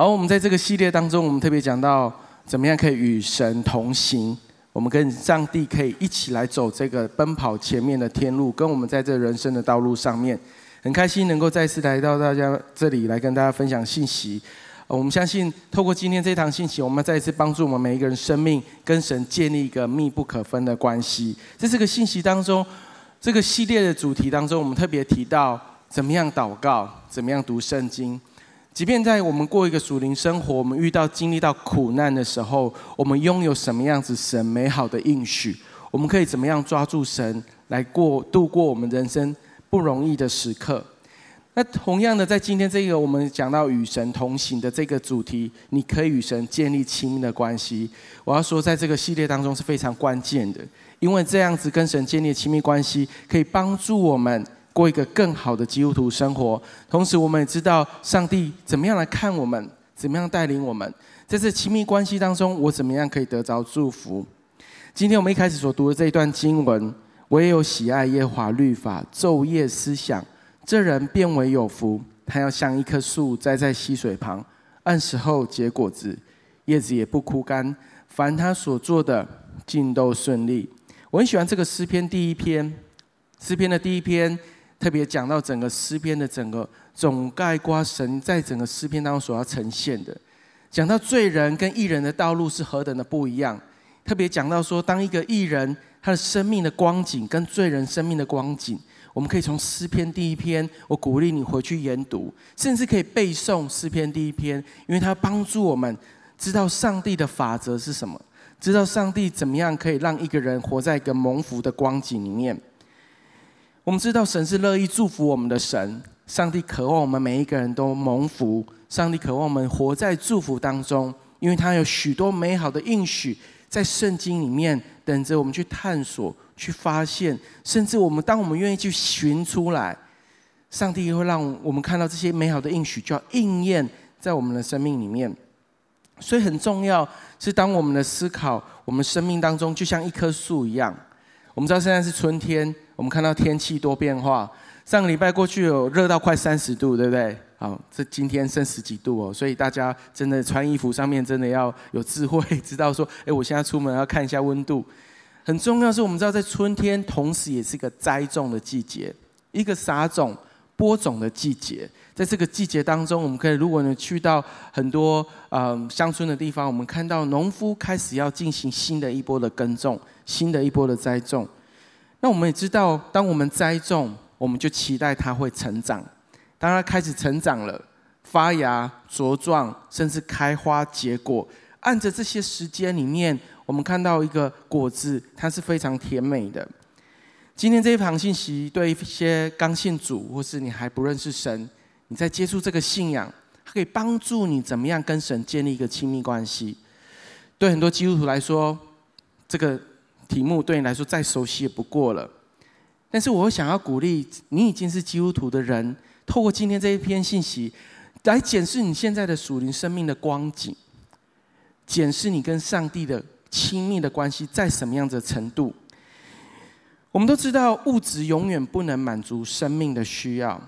好，我们在这个系列当中，我们特别讲到怎么样可以与神同行，我们跟上帝可以一起来走这个奔跑前面的天路，跟我们在这人生的道路上面，很开心能够再次来到大家这里来跟大家分享信息。我们相信透过今天这堂信息，我们再一次帮助我们每一个人生命跟神建立一个密不可分的关系。在这个信息当中，这个系列的主题当中，我们特别提到怎么样祷告，怎么样读圣经。即便在我们过一个属灵生活，我们遇到经历到苦难的时候，我们拥有什么样子神美好的应许？我们可以怎么样抓住神来过度过我们人生不容易的时刻？那同样的，在今天这个我们讲到与神同行的这个主题，你可以与神建立亲密的关系。我要说，在这个系列当中是非常关键的，因为这样子跟神建立亲密关系，可以帮助我们。过一个更好的基督徒生活，同时我们也知道上帝怎么样来看我们，怎么样带领我们，在这亲密关系当中，我怎么样可以得着祝福？今天我们一开始所读的这一段经文，我也有喜爱耶和华律法，昼夜思想，这人便为有福。他要像一棵树栽在溪水旁，按时候结果子，叶子也不枯干。凡他所做的，尽都顺利。我很喜欢这个诗篇第一篇，诗篇的第一篇。特别讲到整个诗篇的整个总概括，神在整个诗篇当中所要呈现的，讲到罪人跟义人的道路是何等的不一样。特别讲到说，当一个义人他的生命的光景跟罪人生命的光景，我们可以从诗篇第一篇，我鼓励你回去研读，甚至可以背诵诗篇第一篇，因为它帮助我们知道上帝的法则是什么，知道上帝怎么样可以让一个人活在一个蒙福的光景里面。我们知道神是乐意祝福我们的神，上帝渴望我们每一个人都蒙福，上帝渴望我们活在祝福当中，因为他有许多美好的应许在圣经里面等着我们去探索、去发现，甚至我们当我们愿意去寻出来，上帝会让我们看到这些美好的应许就要应验在我们的生命里面。所以很重要是当我们的思考，我们生命当中就像一棵树一样。我们知道现在是春天。我们看到天气多变化，上个礼拜过去有热到快三十度，对不对？好，这今天剩十几度哦，所以大家真的穿衣服上面真的要有智慧，知道说，哎，我现在出门要看一下温度。很重要是我们知道，在春天，同时也是一个栽种的季节，一个撒种、播种的季节。在这个季节当中，我们可以如果你去到很多嗯乡村的地方，我们看到农夫开始要进行新的一波的耕种，新的一波的栽种。那我们也知道，当我们栽种，我们就期待它会成长。当它开始成长了，发芽、茁壮，甚至开花结果，按着这些时间里面，我们看到一个果子，它是非常甜美的。今天这一堂信息，对一些刚信主，或是你还不认识神，你在接触这个信仰，它可以帮助你怎么样跟神建立一个亲密关系。对很多基督徒来说，这个。题目对你来说再熟悉也不过了，但是我想要鼓励你已经是基督徒的人，透过今天这一篇信息，来检视你现在的属灵生命的光景，检视你跟上帝的亲密的关系在什么样子的程度。我们都知道物质永远不能满足生命的需要。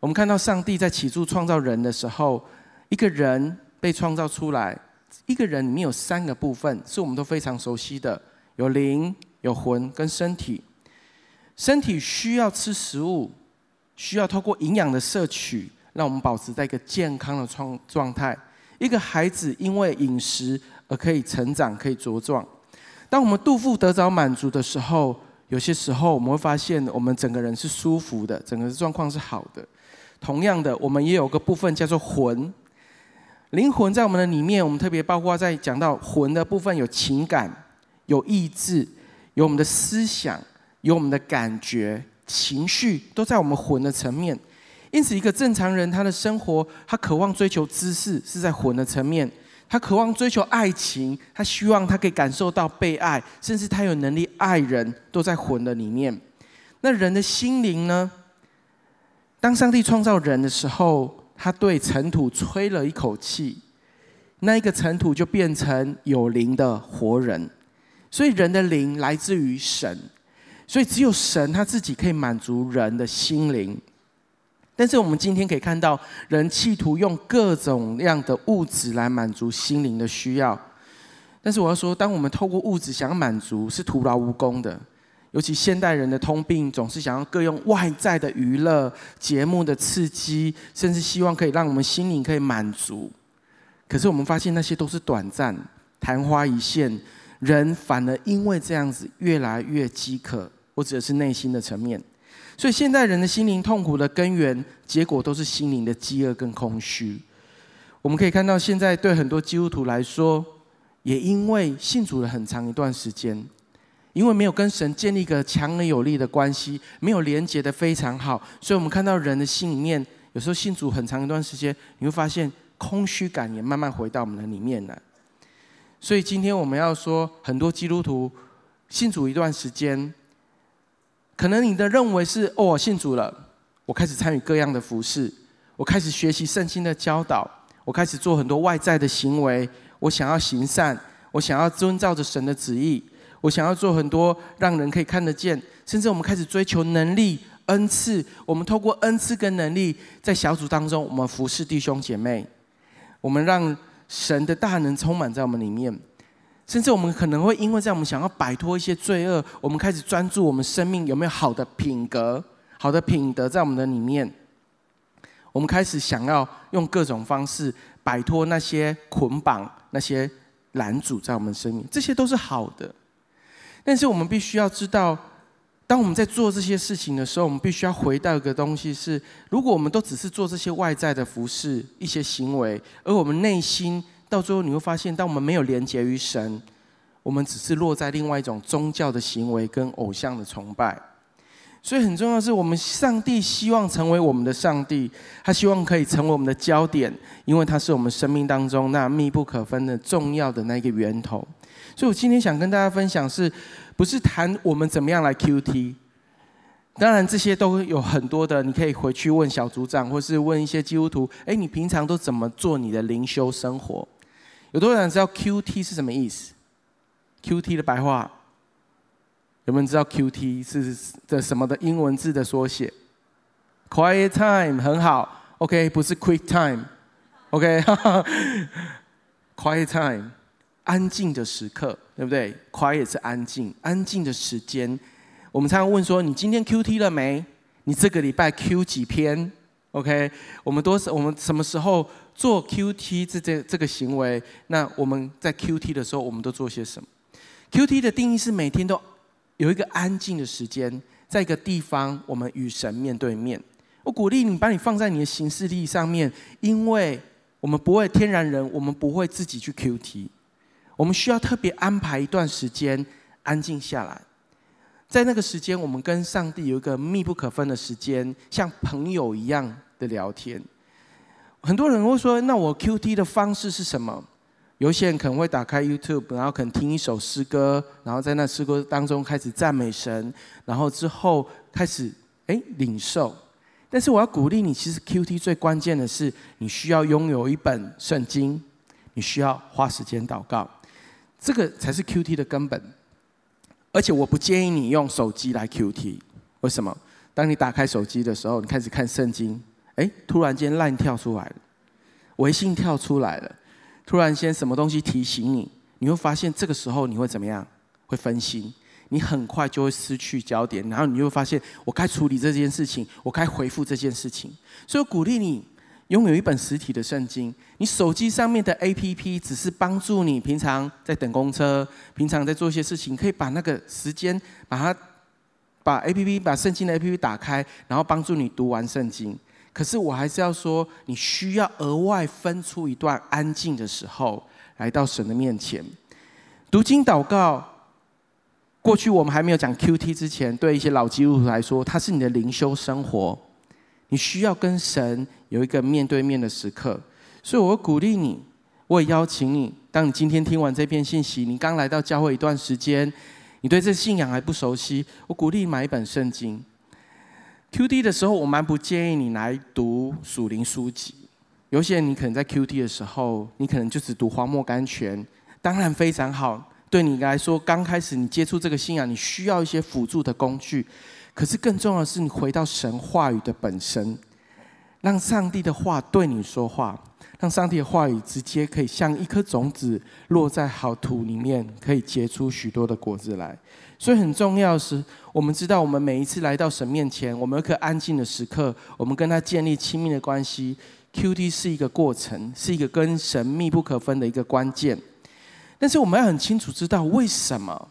我们看到上帝在起初创造人的时候，一个人被创造出来，一个人里面有三个部分，是我们都非常熟悉的。有灵、有魂跟身体，身体需要吃食物，需要透过营养的摄取，让我们保持在一个健康的状状态。一个孩子因为饮食而可以成长，可以茁壮。当我们肚腹得着满足的时候，有些时候我们会发现，我们整个人是舒服的，整个状况是好的。同样的，我们也有个部分叫做魂，灵魂在我们的里面，我们特别包括在讲到魂的部分有情感。有意志，有我们的思想，有我们的感觉、情绪，都在我们魂的层面。因此，一个正常人他的生活，他渴望追求知识，是在魂的层面；他渴望追求爱情，他希望他可以感受到被爱，甚至他有能力爱人，都在魂的里面。那人的心灵呢？当上帝创造人的时候，他对尘土吹了一口气，那一个尘土就变成有灵的活人。所以人的灵来自于神，所以只有神他自己可以满足人的心灵。但是我们今天可以看到，人企图用各种样的物质来满足心灵的需要。但是我要说，当我们透过物质想要满足，是徒劳无功的。尤其现代人的通病，总是想要各用外在的娱乐、节目的刺激，甚至希望可以让我们心灵可以满足。可是我们发现那些都是短暂、昙花一现，人反而因为这样子越来越饥渴，或者是内心的层面。所以，现代人的心灵痛苦的根源，结果都是心灵的饥饿跟空虚。我们可以看到，现在对很多基督徒来说，也因为信主了很长一段时间，因为没有跟神建立一个强而有力的关系，没有连接的非常好，所以我们看到人的心里面，有时候信主很长一段时间，你会发现空虚感也慢慢回到我们的里面来。所以，今天我们要说，很多基督徒信主一段时间。可能你的认为是哦，信主了，我开始参与各样的服事，我开始学习圣经的教导，我开始做很多外在的行为，我想要行善，我想要遵照着神的旨意，我想要做很多让人可以看得见，甚至我们开始追求能力、恩赐，我们透过恩赐跟能力，在小组当中，我们服侍弟兄姐妹，我们让神的大能充满在我们里面。甚至我们可能会因为在，我们想要摆脱一些罪恶，我们开始专注我们生命有没有好的品格、好的品德在我们的里面。我们开始想要用各种方式摆脱那些捆绑、那些拦阻在我们生命，这些都是好的。但是我们必须要知道，当我们在做这些事情的时候，我们必须要回到一个东西是：如果我们都只是做这些外在的服饰、一些行为，而我们内心……到最后你会发现，当我们没有连结于神，我们只是落在另外一种宗教的行为跟偶像的崇拜。所以很重要的是，我们上帝希望成为我们的上帝，他希望可以成为我们的焦点，因为他是我们生命当中那密不可分的重要的那个源头。所以我今天想跟大家分享是，不是谈我们怎么样来 QT？当然，这些都有很多的，你可以回去问小组长，或是问一些基督徒。哎，你平常都怎么做你的灵修生活？有多少人知道 QT 是什么意思？QT 的白话，有没有人知道 QT 是的什么的英文字的缩写？Quiet time 很好，OK，不是 Quick time，OK，Quiet time 安静的时刻，对不对？Quiet 是安静，安静的时间。我们常常问说：你今天 QT 了没？你这个礼拜 Q 几篇？OK，我们都是我们什么时候？做 QT 这这这个行为，那我们在 QT 的时候，我们都做些什么？QT 的定义是每天都有一个安静的时间，在一个地方，我们与神面对面。我鼓励你把你放在你的行事历上面，因为我们不会天然人，我们不会自己去 QT，我们需要特别安排一段时间安静下来，在那个时间，我们跟上帝有一个密不可分的时间，像朋友一样的聊天。很多人会说：“那我 QT 的方式是什么？”有些人可能会打开 YouTube，然后可能听一首诗歌，然后在那诗歌当中开始赞美神，然后之后开始哎领受。但是我要鼓励你，其实 QT 最关键的是，你需要拥有一本圣经，你需要花时间祷告，这个才是 QT 的根本。而且我不建议你用手机来 QT，为什么？当你打开手机的时候，你开始看圣经。哎，突然间 LINE 跳出来了，微信跳出来了，突然间什么东西提醒你，你会发现这个时候你会怎么样？会分心，你很快就会失去焦点，然后你就会发现我该处理这件事情，我该回复这件事情。所以鼓励你拥有一本实体的圣经，你手机上面的 APP 只是帮助你平常在等公车，平常在做一些事情，可以把那个时间把它把 APP 把圣经的 APP 打开，然后帮助你读完圣经。可是我还是要说，你需要额外分出一段安静的时候，来到神的面前，读经祷告。过去我们还没有讲 QT 之前，对一些老基督徒来说，它是你的灵修生活，你需要跟神有一个面对面的时刻。所以，我鼓励你，我也邀请你，当你今天听完这篇信息，你刚来到教会一段时间，你对这信仰还不熟悉，我鼓励你买一本圣经。QT 的时候，我蛮不建议你来读属灵书籍。有些人你可能在 QT 的时候，你可能就只读荒漠甘泉，当然非常好。对你来说，刚开始你接触这个信仰，你需要一些辅助的工具。可是更重要的是，你回到神话语的本身，让上帝的话对你说话，让上帝的话语直接可以像一颗种子落在好土里面，可以结出许多的果子来。所以很重要的是，我们知道，我们每一次来到神面前，我们有一颗安静的时刻，我们跟他建立亲密的关系。QT 是一个过程，是一个跟神密不可分的一个关键。但是我们要很清楚知道，为什么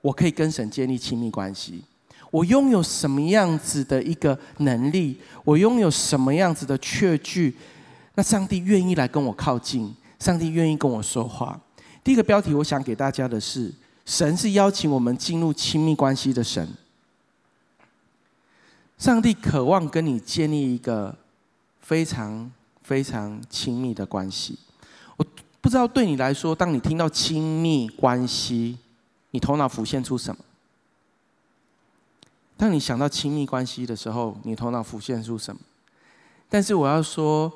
我可以跟神建立亲密关系？我拥有什么样子的一个能力？我拥有什么样子的确据？那上帝愿意来跟我靠近，上帝愿意跟我说话。第一个标题，我想给大家的是：神是邀请我们进入亲密关系的神。上帝渴望跟你建立一个非常非常亲密的关系。我不知道对你来说，当你听到亲密关系，你头脑浮现出什么？当你想到亲密关系的时候，你头脑浮现出什么？但是我要说，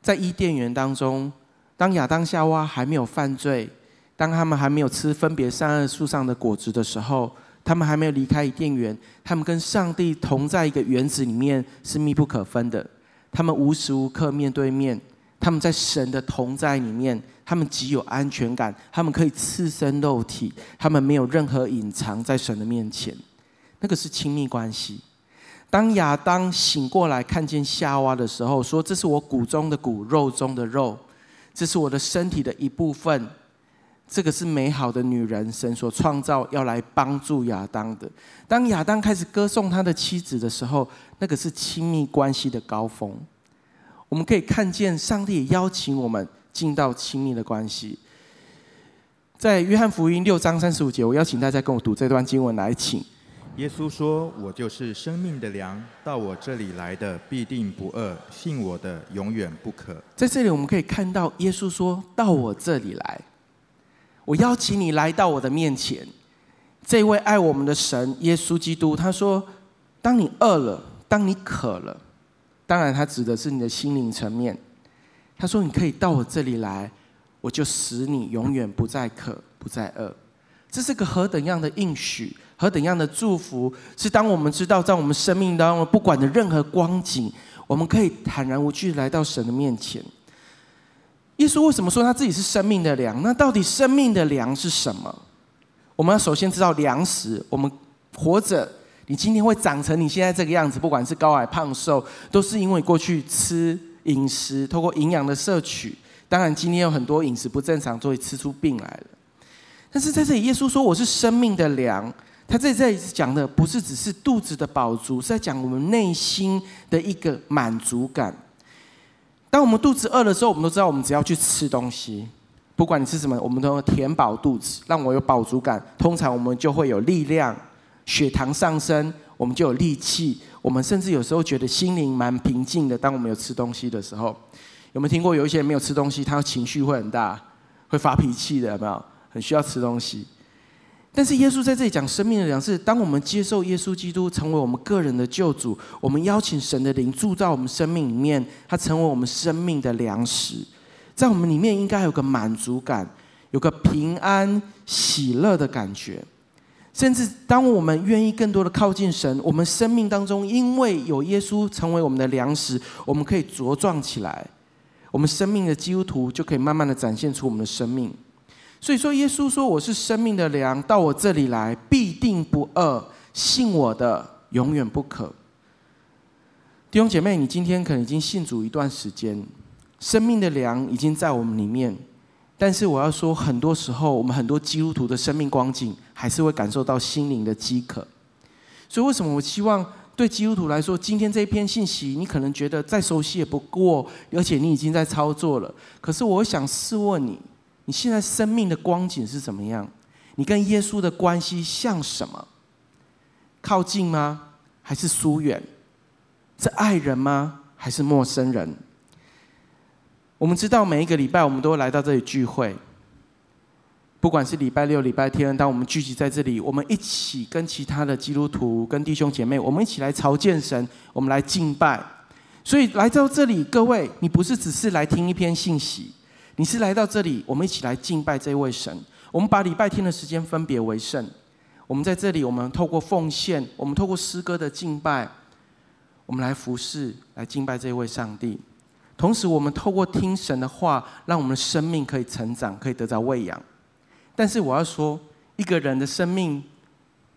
在伊甸园当中，当亚当夏娃还没有犯罪，当他们还没有吃分别善恶树上的果子的时候，他们还没有离开伊甸园，他们跟上帝同在一个园子里面是密不可分的。他们无时无刻面对面，他们在神的同在里面，他们极有安全感，他们可以赤身露体，他们没有任何隐藏在神的面前。那个是亲密关系。当亚当醒过来看见夏娃的时候，说：“这是我骨中的骨，肉中的肉，这是我的身体的一部分。这个是美好的女人，神所创造要来帮助亚当的。”当亚当开始歌颂他的妻子的时候，那个是亲密关系的高峰。我们可以看见上帝邀请我们进到亲密的关系。在约翰福音六章三十五节，我邀请大家跟我读这段经文来，请。耶稣说：“我就是生命的粮，到我这里来的必定不饿，信我的永远不渴。”在这里，我们可以看到耶稣说到我这里来，我邀请你来到我的面前。这位爱我们的神耶稣基督，他说：“当你饿了，当你渴了，当然他指的是你的心灵层面。他说你可以到我这里来，我就使你永远不再渴，不再饿。这是个何等样的应许！”何等样的祝福！是当我们知道，在我们生命当中，不管的任何光景，我们可以坦然无惧来到神的面前。耶稣为什么说他自己是生命的粮？那到底生命的粮是什么？我们要首先知道粮食。我们活着，你今天会长成你现在这个样子，不管是高矮胖瘦，都是因为过去吃饮食，透过营养的摄取。当然，今天有很多饮食不正常，所以吃出病来了。但是在这里，耶稣说：“我是生命的粮。”他在这里讲的不是只是肚子的饱足，是在讲我们内心的一个满足感。当我们肚子饿的时候，我们都知道，我们只要去吃东西，不管你吃什么，我们都要填饱肚子，让我有饱足感。通常我们就会有力量，血糖上升，我们就有力气。我们甚至有时候觉得心灵蛮平静的。当我们有吃东西的时候，有没有听过有一些人没有吃东西，他情绪会很大，会发脾气的？有没有？很需要吃东西。但是耶稣在这里讲生命的粮食，当我们接受耶稣基督成为我们个人的救主，我们邀请神的灵住在我们生命里面，他成为我们生命的粮食，在我们里面应该有个满足感，有个平安喜乐的感觉。甚至当我们愿意更多的靠近神，我们生命当中因为有耶稣成为我们的粮食，我们可以茁壮起来，我们生命的基督徒就可以慢慢的展现出我们的生命。所以说，耶稣说：“我是生命的粮，到我这里来必定不饿，信我的永远不渴。”弟兄姐妹，你今天可能已经信主一段时间，生命的粮已经在我们里面。但是我要说，很多时候我们很多基督徒的生命光景，还是会感受到心灵的饥渴。所以，为什么我希望对基督徒来说，今天这一篇信息，你可能觉得再熟悉也不过，而且你已经在操作了。可是，我想试问你。你现在生命的光景是怎么样？你跟耶稣的关系像什么？靠近吗？还是疏远？是爱人吗？还是陌生人？我们知道每一个礼拜我们都会来到这里聚会，不管是礼拜六、礼拜天，当我们聚集在这里，我们一起跟其他的基督徒、跟弟兄姐妹，我们一起来朝见神，我们来敬拜。所以来到这里，各位，你不是只是来听一篇信息。你是来到这里，我们一起来敬拜这位神。我们把礼拜天的时间分别为圣。我们在这里，我们透过奉献，我们透过诗歌的敬拜，我们来服侍，来敬拜这位上帝。同时，我们透过听神的话，让我们的生命可以成长，可以得到喂养。但是，我要说，一个人的生命，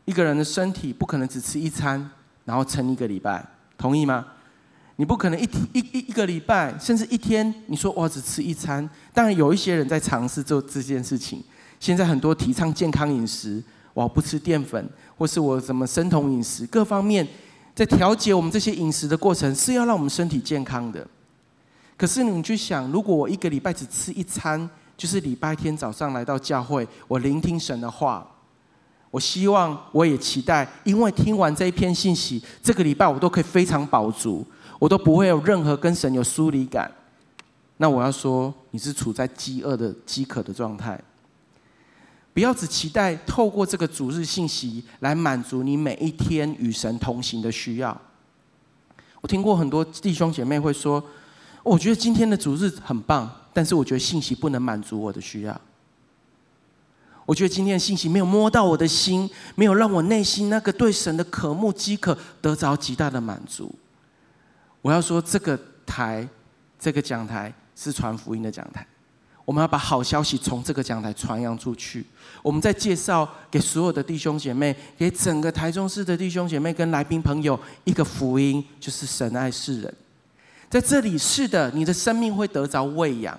一个人的身体，不可能只吃一餐，然后撑一个礼拜，同意吗？你不可能一天一一一个礼拜，甚至一天，你说我只吃一餐。当然，有一些人在尝试做这件事情。现在很多提倡健康饮食，我不吃淀粉，或是我什么生酮饮食，各方面在调节我们这些饮食的过程，是要让我们身体健康的。可是你去想，如果我一个礼拜只吃一餐，就是礼拜天早上来到教会，我聆听神的话，我希望我也期待，因为听完这一篇信息，这个礼拜我都可以非常饱足。我都不会有任何跟神有疏离感，那我要说，你是处在饥饿的饥渴的状态。不要只期待透过这个主日信息来满足你每一天与神同行的需要。我听过很多弟兄姐妹会说，我觉得今天的主日很棒，但是我觉得信息不能满足我的需要。我觉得今天的信息没有摸到我的心，没有让我内心那个对神的渴慕饥渴得着极大的满足。我要说，这个台，这个讲台是传福音的讲台。我们要把好消息从这个讲台传扬出去。我们在介绍给所有的弟兄姐妹，给整个台中市的弟兄姐妹跟来宾朋友一个福音，就是神爱世人。在这里，是的，你的生命会得着喂养。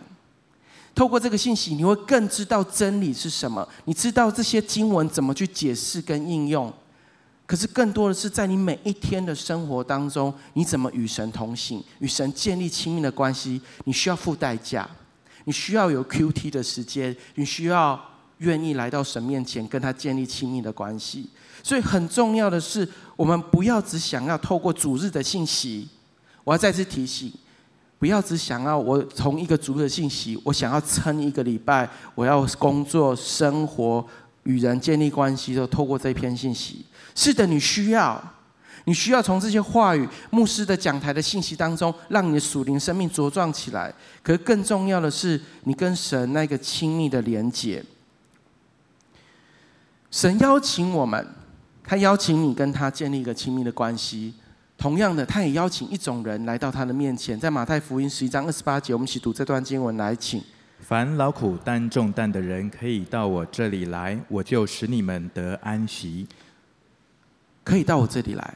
透过这个信息，你会更知道真理是什么。你知道这些经文怎么去解释跟应用。可是更多的是在你每一天的生活当中，你怎么与神同行，与神建立亲密的关系？你需要付代价，你需要有 QT 的时间，你需要愿意来到神面前跟他建立亲密的关系。所以很重要的是，我们不要只想要透过主日的信息。我要再次提醒，不要只想要我从一个主日的信息，我想要撑一个礼拜，我要工作、生活、与人建立关系，都透过这篇信息。是的，你需要，你需要从这些话语、牧师的讲台的信息当中，让你的属灵生命茁壮起来。可是更重要的是，你跟神那个亲密的连结。神邀请我们，他邀请你跟他建立一个亲密的关系。同样的，他也邀请一种人来到他的面前。在马太福音十一章二十八节，我们一起读这段经文来，请。凡劳苦担重担的人，可以到我这里来，我就使你们得安息。可以到我这里来，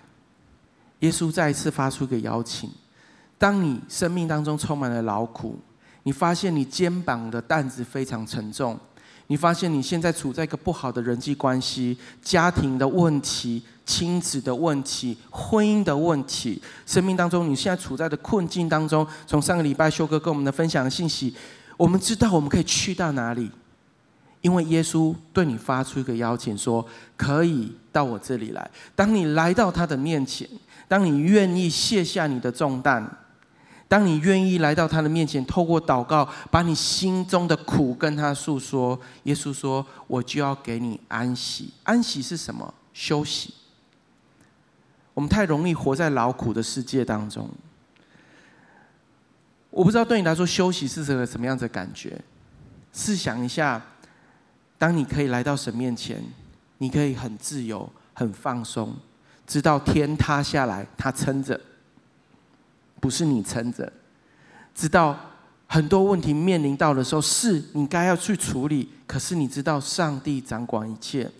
耶稣再一次发出一个邀请。当你生命当中充满了劳苦，你发现你肩膀的担子非常沉重，你发现你现在处在一个不好的人际关系、家庭的问题、亲子的问题、婚姻的问题，生命当中你现在处在的困境当中。从上个礼拜修哥跟我们的分享的信息，我们知道我们可以去到哪里。因为耶稣对你发出一个邀请，说可以到我这里来。当你来到他的面前，当你愿意卸下你的重担，当你愿意来到他的面前，透过祷告把你心中的苦跟他诉说，耶稣说：“我就要给你安息。”安息是什么？休息。我们太容易活在劳苦的世界当中。我不知道对你来说，休息是个什么样子的感觉？试想一下。当你可以来到神面前，你可以很自由、很放松，直到天塌下来他撑着，不是你撑着；直到很多问题面临到的时候，是你该要去处理，可是你知道上帝掌管一切。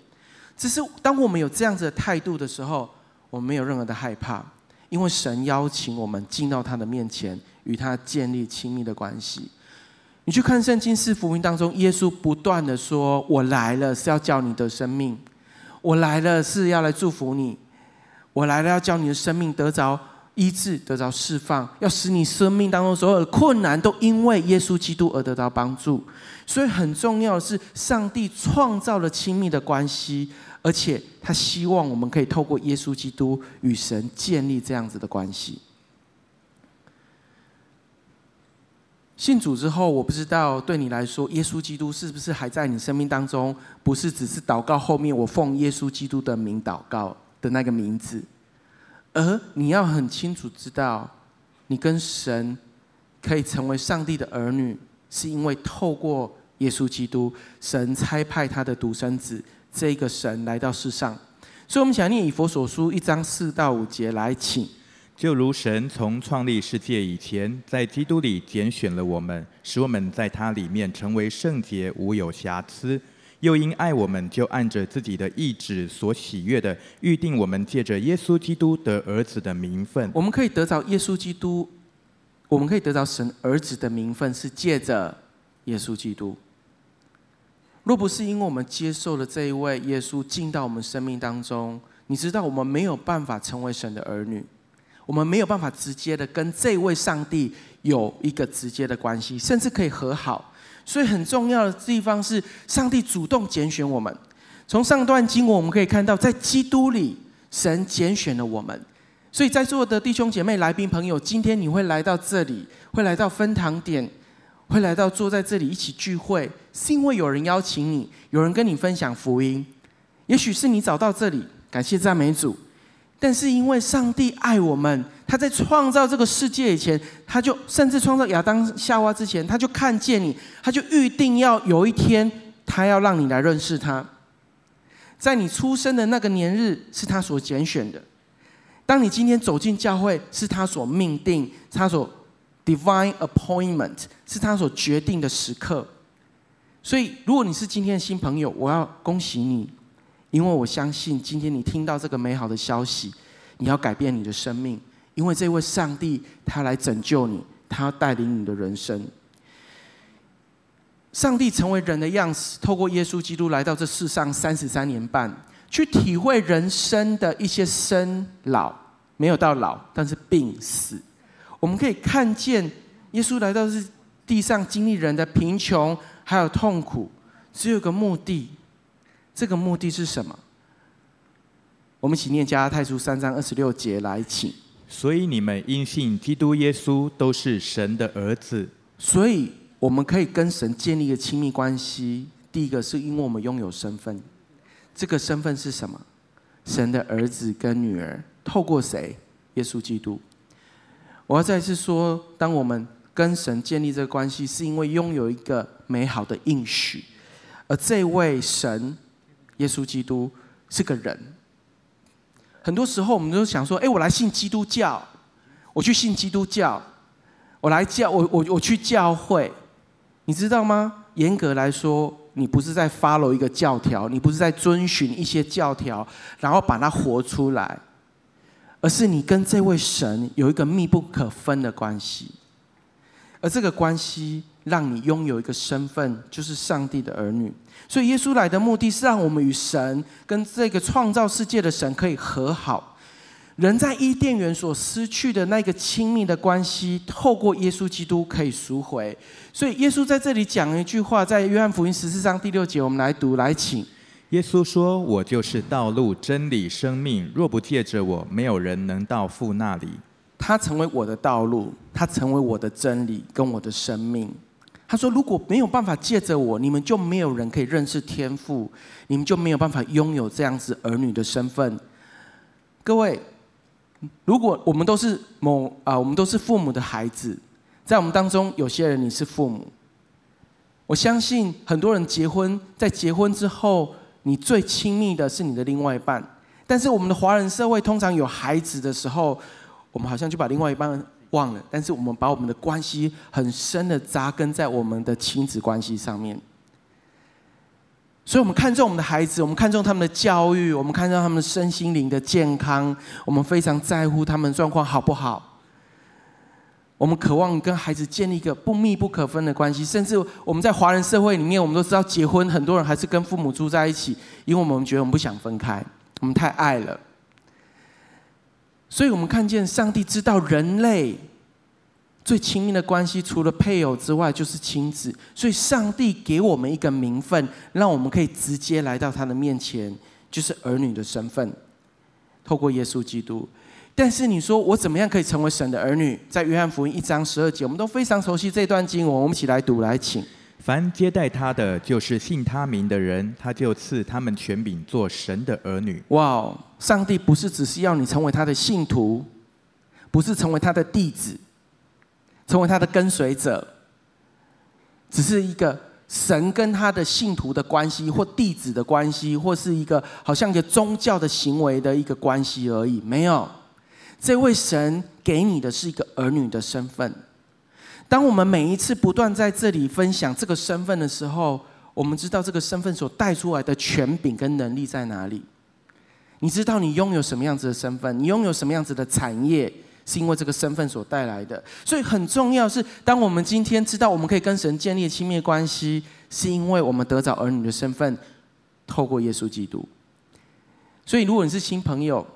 只是当我们有这样子的态度的时候，我们没有任何的害怕，因为神邀请我们进到他的面前，与他建立亲密的关系。你去看圣经四福音当中，耶稣不断的说：“我来了是要叫你的生命，我来了是要来祝福你，我来了要叫你的生命得着医治，得着释放，要使你生命当中所有的困难都因为耶稣基督而得到帮助。所以很重要的是，上帝创造了亲密的关系，而且他希望我们可以透过耶稣基督与神建立这样子的关系。”信主之后，我不知道对你来说，耶稣基督是不是还在你生命当中？不是只是祷告后面我奉耶稣基督的名祷告的那个名字，而你要很清楚知道，你跟神可以成为上帝的儿女，是因为透过耶稣基督，神差派他的独生子这个神来到世上。所以，我们想念以佛所书一章四到五节来，请。就如神从创立世界以前，在基督里拣选了我们，使我们在他里面成为圣洁，无有瑕疵。又因爱我们，就按着自己的意志所喜悦的，预定我们借着耶稣基督得儿子的名分。我们可以得到耶稣基督，我们可以得到神儿子的名分，是借着耶稣基督。若不是因为我们接受了这一位耶稣进到我们生命当中，你知道我们没有办法成为神的儿女，我们没有办法直接的跟这位上帝有一个直接的关系，甚至可以和好。所以很重要的地方是，上帝主动拣选我们。从上段经文我们可以看到，在基督里，神拣选了我们。所以在座的弟兄姐妹、来宾朋友，今天你会来到这里，会来到分堂点，会来到坐在这里一起聚会，是因为有人邀请你，有人跟你分享福音。也许是你找到这里，感谢赞美主。但是因为上帝爱我们，他在创造这个世界以前，他就甚至创造亚当夏娃之前，他就看见你，他就预定要有一天，他要让你来认识他。在你出生的那个年日，是他所拣选的；当你今天走进教会，是他所命定，他所 divine appointment，是他所决定的时刻。所以，如果你是今天的新朋友，我要恭喜你。因为我相信，今天你听到这个美好的消息，你要改变你的生命。因为这位上帝，他来拯救你，他要带领你的人生。上帝成为人的样式，透过耶稣基督来到这世上三十三年半，去体会人生的一些生老，没有到老，但是病死。我们可以看见，耶稣来到这地上，经历人的贫穷还有痛苦，只有个目的。这个目的是什么？我们一起念加拉太书三章二十六节来，请。所以你们因信基督耶稣都是神的儿子。所以我们可以跟神建立一个亲密关系。第一个是因为我们拥有身份，这个身份是什么？神的儿子跟女儿。透过谁？耶稣基督。我要再次说，当我们跟神建立这个关系，是因为拥有一个美好的应许，而这位神。耶稣基督是个人。很多时候，我们都想说：“哎，我来信基督教，我去信基督教，我来教我我我去教会。”你知道吗？严格来说，你不是在 follow 一个教条，你不是在遵循一些教条，然后把它活出来，而是你跟这位神有一个密不可分的关系，而这个关系。让你拥有一个身份，就是上帝的儿女。所以耶稣来的目的是让我们与神跟这个创造世界的神可以和好。人在伊甸园所失去的那个亲密的关系，透过耶稣基督可以赎回。所以耶稣在这里讲一句话，在约翰福音十四章第六节，我们来读，来请。耶稣说：“我就是道路、真理、生命，若不借着我，没有人能到父那里。”他成为我的道路，他成为我的真理，跟我的生命。他说：“如果没有办法借着我，你们就没有人可以认识天父，你们就没有办法拥有这样子儿女的身份。各位，如果我们都是某啊、我们都是父母的孩子，在我们当中有些人你是父母，我相信很多人结婚，在结婚之后，你最亲密的是你的另外一半。但是我们的华人社会通常有孩子的时候，我们好像就把另外一半。”忘了，但是我们把我们的关系很深的扎根在我们的亲子关系上面，所以我们看重我们的孩子，我们看重他们的教育，我们看重他们的身心灵的健康，我们非常在乎他们状况好不好。我们渴望跟孩子建立一个不密不可分的关系，甚至我们在华人社会里面，我们都知道结婚，很多人还是跟父母住在一起，因为我们觉得我们不想分开，我们太爱了。所以我们看见上帝知道人类最亲密的关系，除了配偶之外，就是亲子。所以上帝给我们一个名分，让我们可以直接来到他的面前，就是儿女的身份，透过耶稣基督。但是你说我怎么样可以成为神的儿女？在约翰福音一章十二节，我们都非常熟悉这段经文，我们一起来读，来请。凡接待他的，就是信他名的人，他就赐他们权柄做神的儿女。哇！Wow, 上帝不是只是要你成为他的信徒，不是成为他的弟子，成为他的跟随者，只是一个神跟他的信徒的关系，或弟子的关系，或是一个好像一个宗教的行为的一个关系而已。没有，这位神给你的是一个儿女的身份。当我们每一次不断在这里分享这个身份的时候，我们知道这个身份所带出来的权柄跟能力在哪里。你知道你拥有什么样子的身份，你拥有什么样子的产业，是因为这个身份所带来的。所以很重要是，当我们今天知道我们可以跟神建立亲密关系，是因为我们得着儿女的身份，透过耶稣基督。所以如果你是新朋友，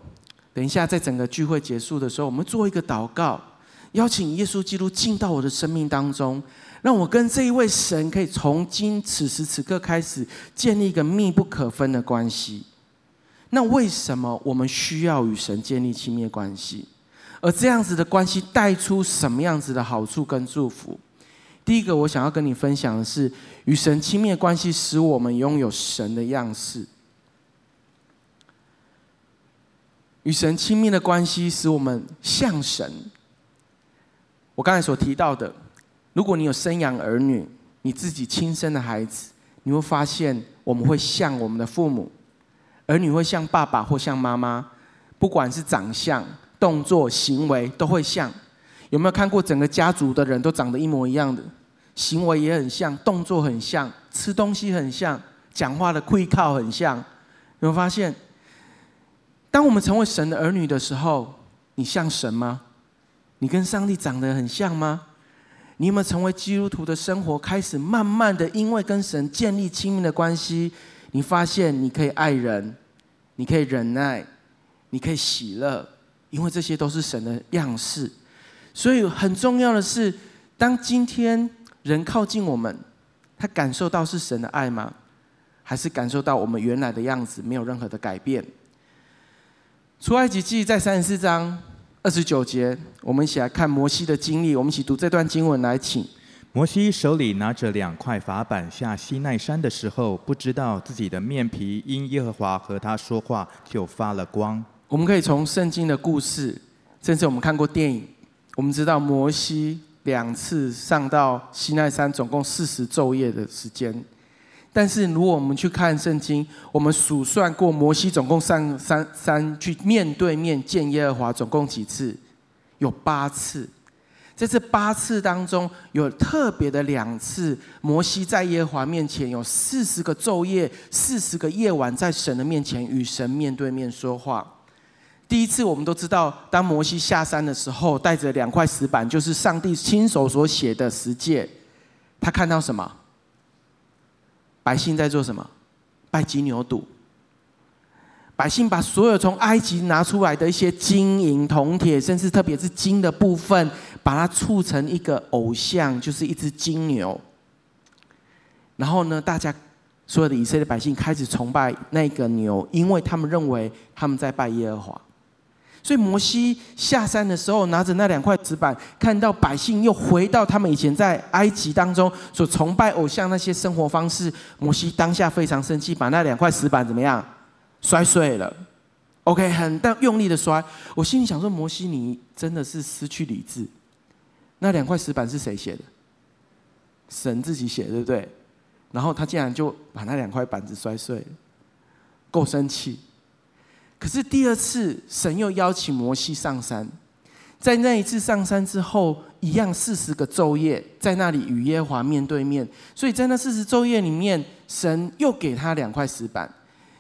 等一下在整个聚会结束的时候，我们做一个祷告，邀请耶稣基督进到我的生命当中，让我跟这一位神可以从今此时此刻开始建立一个密不可分的关系。那为什么我们需要与神建立亲密关系？而这样子的关系带出什么样子的好处跟祝福？第一个，我想要跟你分享的是，与神亲密的关系使我们拥有神的样式。与神亲密的关系使我们像神。我刚才所提到的，如果你有生养儿女，你自己亲生的孩子，你会发现我们会像我们的父母。儿女会像爸爸或像妈妈，不管是长相、动作、行为都会像。有没有看过整个家族的人都长得一模一样的？行为也很像，动作很像，吃东西很像，讲话的气口很像。有没有发现？当我们成为神的儿女的时候，你像神吗？你跟上帝长得很像吗？你有没有成为基督徒的生活开始慢慢的因为跟神建立亲密的关系？你发现你可以爱人，你可以忍耐，你可以喜乐，因为这些都是神的样式。所以很重要的是，当今天人靠近我们，他感受到是神的爱吗？还是感受到我们原来的样子没有任何的改变？出埃及记在三十四章二十九节，我们一起来看摩西的经历。我们一起读这段经文来，请。摩西手里拿着两块法板下西奈山的时候，不知道自己的面皮因耶和华和他说话就发了光。我们可以从圣经的故事，甚至我们看过电影，我们知道摩西两次上到西奈山，总共四十昼夜的时间。但是如果我们去看圣经，我们数算过摩西总共上山山去面对面见耶和华总共几次？有八次。在这八次当中，有特别的两次，摩西在耶和华面前有四十个昼夜、四十个夜晚，在神的面前与神面对面说话。第一次，我们都知道，当摩西下山的时候，带着两块石板，就是上帝亲手所写的十诫。他看到什么？百姓在做什么？拜金牛犊。百姓把所有从埃及拿出来的一些金银铜铁，甚至特别是金的部分，把它铸成一个偶像，就是一只金牛。然后呢，大家所有的以色列百姓开始崇拜那个牛，因为他们认为他们在拜耶和华。所以摩西下山的时候，拿着那两块石板，看到百姓又回到他们以前在埃及当中所崇拜偶像那些生活方式，摩西当下非常生气，把那两块石板怎么样？摔碎了，OK，很但用力的摔。我心里想说：摩西，你真的是失去理智。那两块石板是谁写的？神自己写，对不对？然后他竟然就把那两块板子摔碎了，够生气。可是第二次，神又邀请摩西上山，在那一次上山之后，一样四十个昼夜，在那里与耶华面对面。所以在那四十昼夜里面，神又给他两块石板。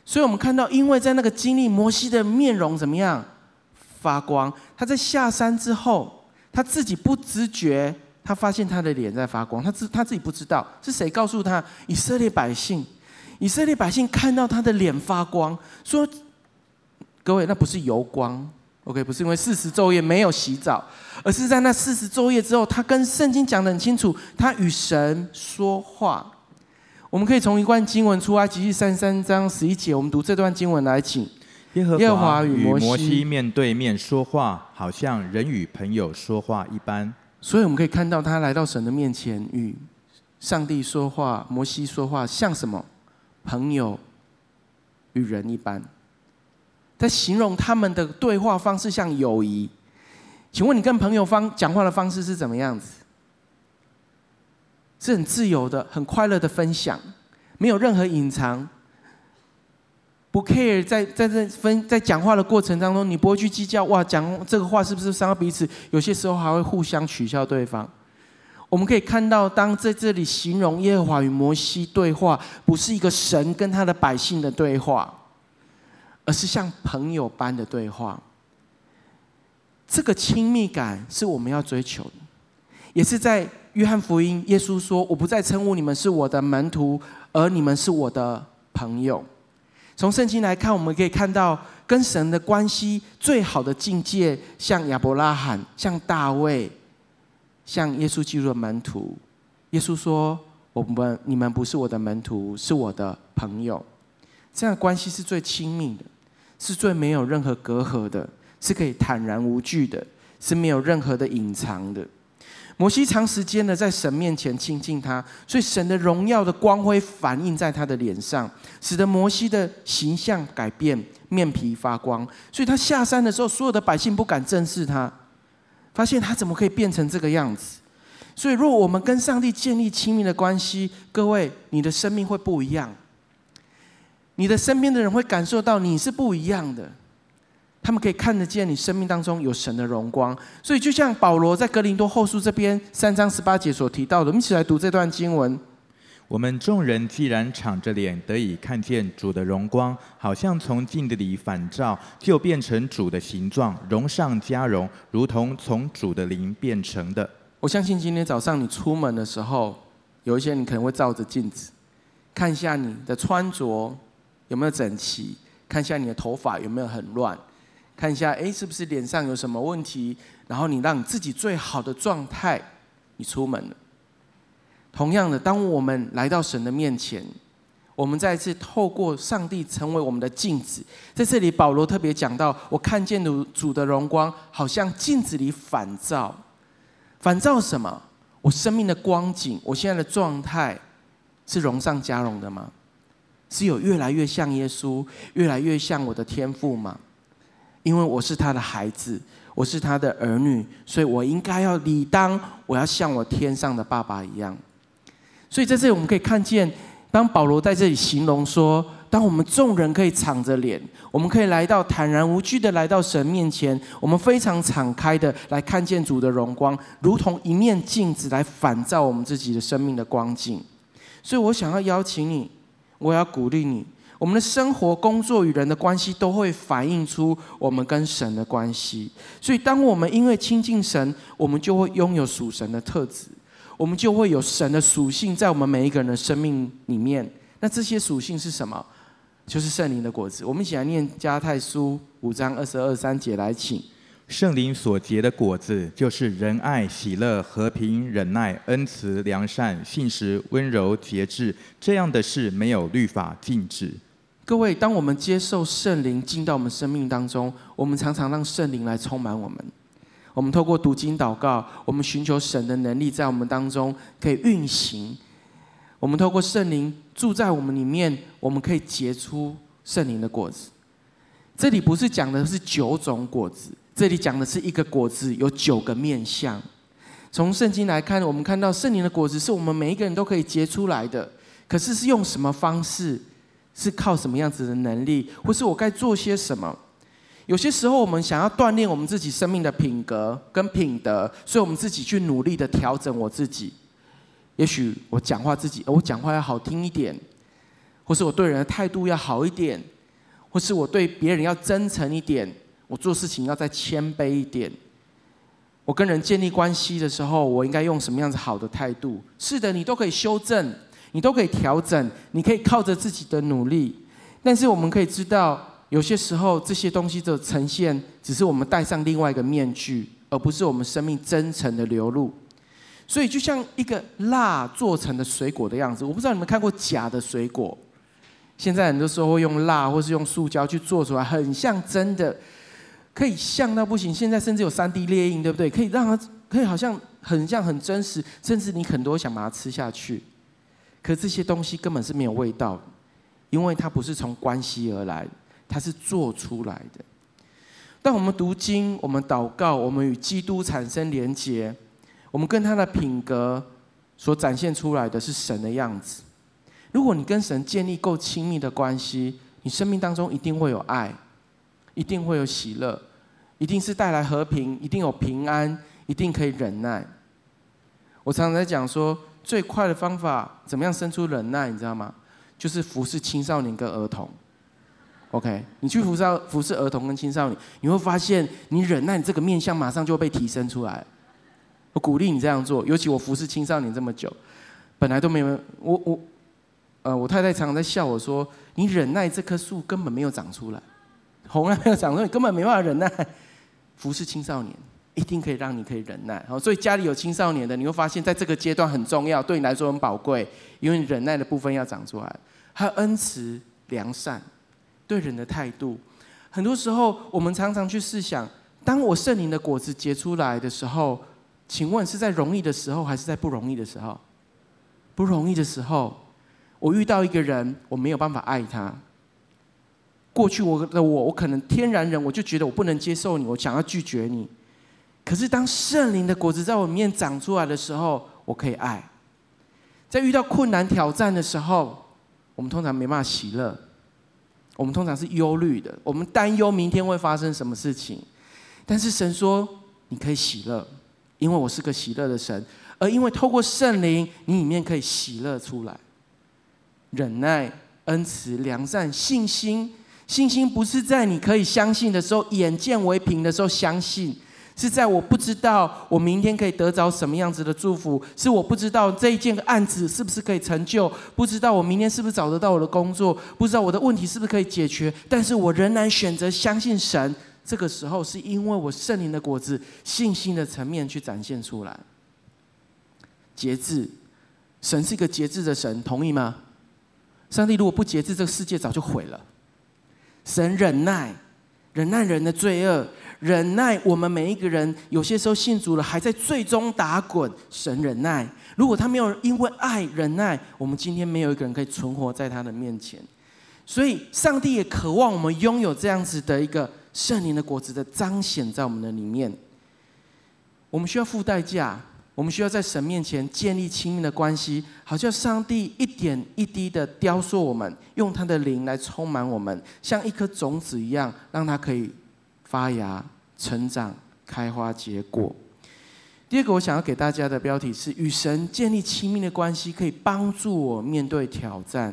所以我们看到，因为在那个经历，摩西的面容怎么样发光？他在下山之后，他自己不知觉，他发现他的脸在发光。他自他自己不知道是谁告诉他。以色列百姓，以色列百姓看到他的脸发光，说：“各位，那不是油光，OK？不是因为四十昼夜没有洗澡，而是在那四十昼夜之后，他跟圣经讲得很清楚，他与神说话。”我们可以从一段经文出埃及记三三章十一节，我们读这段经文来，请耶和华与摩西面对面说话，好像人与朋友说话一般。所以我们可以看到，他来到神的面前，与上帝说话，摩西说话，像什么？朋友与人一般。在形容他们的对话方式像友谊。请问你跟朋友方讲话的方式是怎么样子？是很自由的、很快乐的分享，没有任何隐藏。不 care，在在这分在讲话的过程当中，你不会去计较哇，讲这个话是不是伤到彼此？有些时候还会互相取笑对方。我们可以看到，当在这里形容耶和华与摩西对话，不是一个神跟他的百姓的对话，而是像朋友般的对话。这个亲密感是我们要追求的，也是在约翰福音，耶稣说：“我不再称呼你们是我的门徒，而你们是我的朋友。”从圣经来看，我们可以看到跟神的关系最好的境界，像亚伯拉罕，像大卫，像耶稣基督的门徒。耶稣说：“我们你们不是我的门徒，是我的朋友。”这样的关系是最亲密的，是最没有任何隔阂的，是可以坦然无惧的，是没有任何的隐藏的。摩西长时间的在神面前亲近他，所以神的荣耀的光辉反映在他的脸上，使得摩西的形象改变，面皮发光。所以他下山的时候，所有的百姓不敢正视他，发现他怎么可以变成这个样子。所以，若我们跟上帝建立亲密的关系，各位，你的生命会不一样，你的身边的人会感受到你是不一样的。他们可以看得见你生命当中有神的荣光，所以就像保罗在格林多后书这边三章十八节所提到的，我们一起来读这段经文。我们众人既然敞着脸得以看见主的荣光，好像从镜子里反照，就变成主的形状，荣上加荣，如同从主的灵变成的。我相信今天早上你出门的时候，有一些你可能会照着镜子，看一下你的穿着有没有整齐，看一下你的头发有没有很乱。看一下，哎，是不是脸上有什么问题？然后你让你自己最好的状态，你出门了。同样的，当我们来到神的面前，我们再次透过上帝成为我们的镜子。在这里，保罗特别讲到，我看见主主的荣光，好像镜子里反照。反照什么？我生命的光景，我现在的状态，是荣上加荣的吗？是有越来越像耶稣，越来越像我的天赋吗？因为我是他的孩子，我是他的儿女，所以我应该要理当，我要像我天上的爸爸一样。所以在这里我们可以看见，当保罗在这里形容说，当我们众人可以敞着脸，我们可以来到坦然无惧的来到神面前，我们非常敞开的来看见主的荣光，如同一面镜子来反照我们自己的生命的光景。所以我想要邀请你，我要鼓励你。我们的生活、工作与人的关系，都会反映出我们跟神的关系。所以，当我们因为亲近神，我们就会拥有属神的特质，我们就会有神的属性在我们每一个人的生命里面。那这些属性是什么？就是圣灵的果子。我们一起来念加泰书五章二十二三节来，请。圣灵所结的果子，就是仁爱、喜乐、和平、忍耐、恩慈、良善、信实、温柔、节制。这样的事没有律法禁止。各位，当我们接受圣灵进到我们生命当中，我们常常让圣灵来充满我们。我们透过读经祷告，我们寻求神的能力在我们当中可以运行。我们透过圣灵住在我们里面，我们可以结出圣灵的果子。这里不是讲的是九种果子，这里讲的是一个果子有九个面向。从圣经来看，我们看到圣灵的果子是我们每一个人都可以结出来的，可是是用什么方式？是靠什么样子的能力，或是我该做些什么？有些时候，我们想要锻炼我们自己生命的品格跟品德，所以我们自己去努力的调整我自己。也许我讲话自己，我讲话要好听一点，或是我对人的态度要好一点，或是我对别人要真诚一点，我做事情要再谦卑一点。我跟人建立关系的时候，我应该用什么样子好的态度？是的，你都可以修正。你都可以调整，你可以靠着自己的努力，但是我们可以知道，有些时候这些东西的呈现，只是我们戴上另外一个面具，而不是我们生命真诚的流露。所以，就像一个蜡做成的水果的样子，我不知道你们看过假的水果。现在很多时候会用蜡或是用塑胶去做出来，很像真的，可以像到不行。现在甚至有三 D 猎印，对不对？可以让它可以好像很像很真实，甚至你很多想把它吃下去。可这些东西根本是没有味道，因为它不是从关系而来，它是做出来的。当我们读经，我们祷告，我们与基督产生连结，我们跟他的品格所展现出来的是神的样子。如果你跟神建立够亲密的关系，你生命当中一定会有爱，一定会有喜乐，一定是带来和平，一定有平安，一定可以忍耐。我常常在讲说，最快的方法怎么样生出忍耐，你知道吗？就是服侍青少年跟儿童。OK，你去服侍服侍儿童跟青少年，你会发现你忍耐这个面相马上就会被提升出来。我鼓励你这样做，尤其我服侍青少年这么久，本来都没有我我，呃，我太太常常在笑我说，你忍耐这棵树根本没有长出来，红还没有长出来，根本没办法忍耐。服侍青少年一定可以让你可以忍耐。好，所以家里有青少年的，你会发现在这个阶段很重要，对你来说很宝贵，因为你忍耐的部分要长出来，还有恩慈良善。对人的态度，很多时候我们常常去试想：当我圣灵的果子结出来的时候，请问是在容易的时候，还是在不容易的时候？不容易的时候，我遇到一个人，我没有办法爱他。过去我的我，我可能天然人，我就觉得我不能接受你，我想要拒绝你。可是当圣灵的果子在我面长出来的时候，我可以爱。在遇到困难挑战的时候，我们通常没办法喜乐。我们通常是忧虑的，我们担忧明天会发生什么事情。但是神说，你可以喜乐，因为我是个喜乐的神。而因为透过圣灵，你里面可以喜乐出来，忍耐、恩慈、良善、信心。信心不是在你可以相信的时候，眼见为凭的时候相信。是在我不知道我明天可以得着什么样子的祝福，是我不知道这一件案子是不是可以成就，不知道我明天是不是找得到我的工作，不知道我的问题是不是可以解决，但是我仍然选择相信神。这个时候是因为我圣灵的果子，信心的层面去展现出来。节制，神是一个节制的神，同意吗？上帝如果不节制，这个世界早就毁了。神忍耐，忍耐人的罪恶。忍耐，我们每一个人有些时候信主了，还在最终打滚。神忍耐，如果他没有因为爱忍耐，我们今天没有一个人可以存活在他的面前。所以，上帝也渴望我们拥有这样子的一个圣灵的果子的彰显在我们的里面。我们需要付代价，我们需要在神面前建立亲密的关系，好像上帝一点一滴的雕塑我们，用他的灵来充满我们，像一颗种子一样，让他可以发芽。成长、开花、结果。第二个，我想要给大家的标题是：与神建立亲密的关系，可以帮助我面对挑战。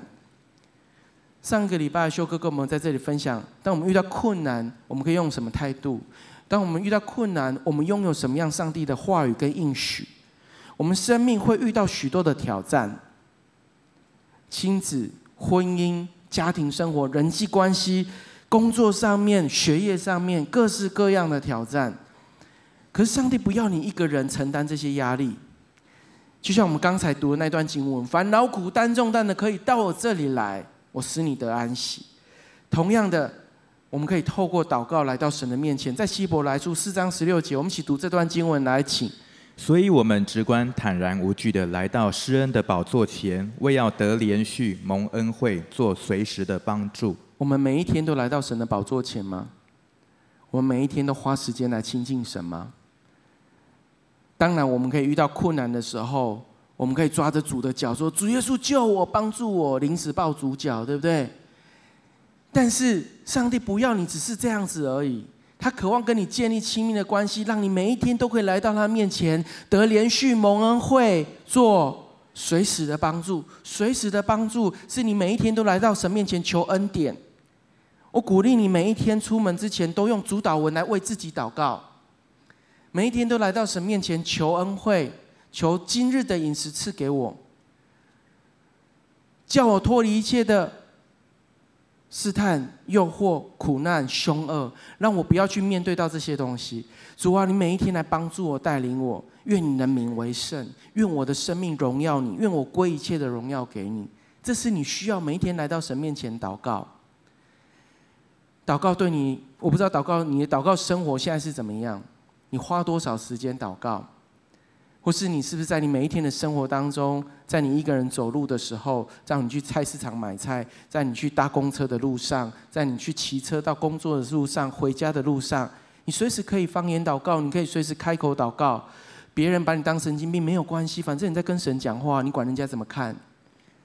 上个礼拜，修哥跟我们在这里分享：当我们遇到困难，我们可以用什么态度？当我们遇到困难，我们拥有什么样上帝的话语跟应许？我们生命会遇到许多的挑战，亲子、婚姻、家庭生活、人际关系。工作上面、学业上面，各式各样的挑战。可是上帝不要你一个人承担这些压力。就像我们刚才读的那段经文：“烦劳苦担重担的，可以到我这里来，我使你得安息。”同样的，我们可以透过祷告来到神的面前。在希伯来书四章十六节，我们一起读这段经文来，请。所以我们只管坦然无惧的来到施恩的宝座前，为要得怜恤、蒙恩惠、做随时的帮助。我们每一天都来到神的宝座前吗？我们每一天都花时间来亲近神吗？当然，我们可以遇到困难的时候，我们可以抓着主的脚说：“主耶稣救我，帮助我，临时抱主脚，对不对？”但是，上帝不要你只是这样子而已，他渴望跟你建立亲密的关系，让你每一天都可以来到他面前，得连续、蒙恩惠，做。随时的帮助，随时的帮助，是你每一天都来到神面前求恩典。我鼓励你每一天出门之前都用主祷文来为自己祷告，每一天都来到神面前求恩惠，求今日的饮食赐给我，叫我脱离一切的试探、诱惑、苦难、凶恶，让我不要去面对到这些东西。主啊，你每一天来帮助我、带领我。愿你的名为圣，愿我的生命荣耀你，愿我归一切的荣耀给你。这是你需要每一天来到神面前祷告。祷告对你，我不知道祷告你的祷告生活现在是怎么样？你花多少时间祷告？或是你是不是在你每一天的生活当中，在你一个人走路的时候，在你去菜市场买菜，在你去搭公车的路上，在你去骑车到工作的路上、回家的路上，你随时可以方言祷告，你可以随时开口祷告。别人把你当神经病没有关系，反正你在跟神讲话，你管人家怎么看？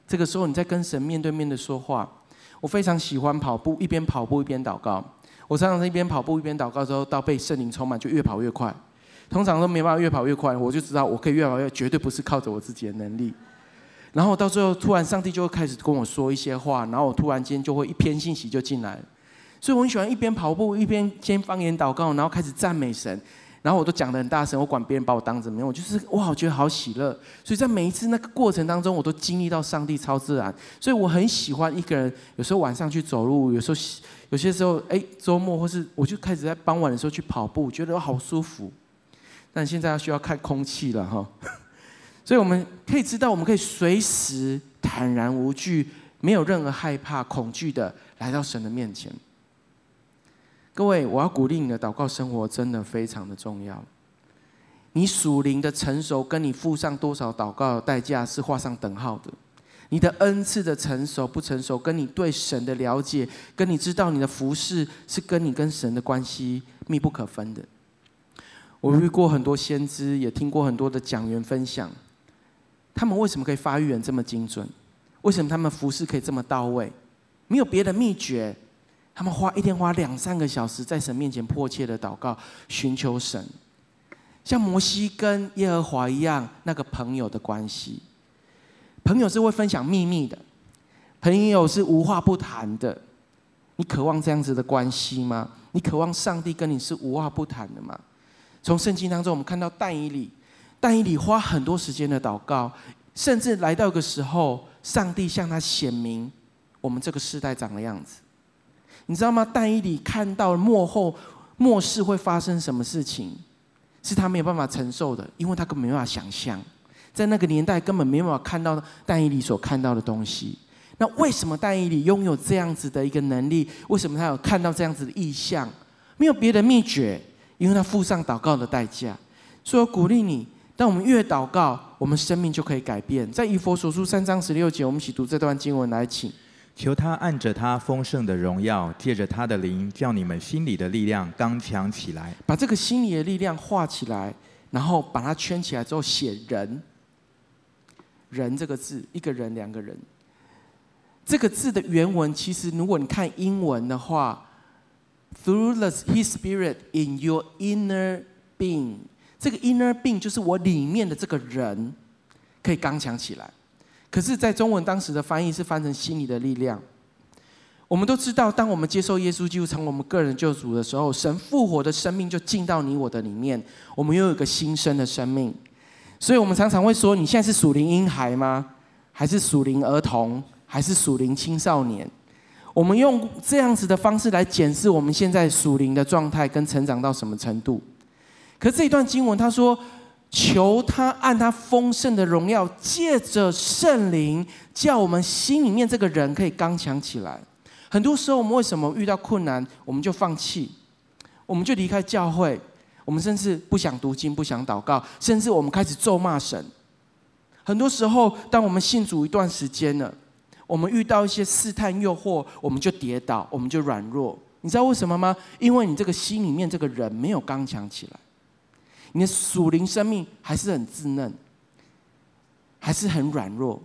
这个时候你在跟神面对面的说话。我非常喜欢跑步，一边跑步一边祷告。我常常一边跑步一边祷告之后，到被圣灵充满，就越跑越快。通常都没办法越跑越快，我就知道我可以越跑越，绝对不是靠着我自己的能力。然后到最后，突然上帝就会开始跟我说一些话，然后我突然间就会一篇信息就进来。所以我很喜欢一边跑步一边先方言祷告，然后开始赞美神。然后我都讲得很大声，我管别人把我当怎么样，我就是哇，我觉得好喜乐。所以在每一次那个过程当中，我都经历到上帝超自然。所以我很喜欢一个人，有时候晚上去走路，有时候有些时候哎周末或是我就开始在傍晚的时候去跑步，觉得好舒服。但现在要需要看空气了哈。所以我们可以知道，我们可以随时坦然无惧，没有任何害怕、恐惧的来到神的面前。各位，我要鼓励你的祷告生活真的非常的重要。你属灵的成熟，跟你付上多少祷告的代价是画上等号的。你的恩赐的成熟不成熟，跟你对神的了解，跟你知道你的服饰是跟你跟神的关系密不可分的。我遇过很多先知，也听过很多的讲员分享，他们为什么可以发预言这么精准？为什么他们服饰可以这么到位？没有别的秘诀。他们花一天花两三个小时在神面前迫切的祷告，寻求神，像摩西跟耶和华一样，那个朋友的关系。朋友是会分享秘密的，朋友是无话不谈的。你渴望这样子的关系吗？你渴望上帝跟你是无话不谈的吗？从圣经当中，我们看到但以理，但以理花很多时间的祷告，甚至来到一个时候，上帝向他显明我们这个世代长的样子。你知道吗？但以理看到末后末世会发生什么事情，是他没有办法承受的，因为他根本没办法想象，在那个年代根本没办法看到但以理所看到的东西。那为什么但以理拥有这样子的一个能力？为什么他有看到这样子的异象？没有别的秘诀，因为他付上祷告的代价。所以我鼓励你，当我们越祷告，我们生命就可以改变。在以佛所书三章十六节，我们一起读这段经文来，请。求他按着他丰盛的荣耀，借着他的灵，叫你们心里的力量刚强起来。把这个心里的力量画起来，然后把它圈起来之后，写人。人这个字，一个人，两个人。这个字的原文，其实如果你看英文的话，Through the His Spirit in your inner being，这个 inner being 就是我里面的这个人，可以刚强起来。可是，在中文当时的翻译是翻成“心里的力量”。我们都知道，当我们接受耶稣基督成为我们个人救主的时候，神复活的生命就进到你我的里面，我们又有一个新生的生命。所以，我们常常会说：“你现在是属灵婴孩吗？还是属灵儿童？还是属灵青少年？”我们用这样子的方式来检视我们现在属灵的状态跟成长到什么程度。可这一段经文，他说。求他按他丰盛的荣耀，借着圣灵，叫我们心里面这个人可以刚强起来。很多时候，我们为什么遇到困难，我们就放弃，我们就离开教会，我们甚至不想读经、不想祷告，甚至我们开始咒骂神。很多时候，当我们信主一段时间了，我们遇到一些试探、诱惑，我们就跌倒，我们就软弱。你知道为什么吗？因为你这个心里面这个人没有刚强起来。你的属灵生命还是很稚嫩，还是很软弱。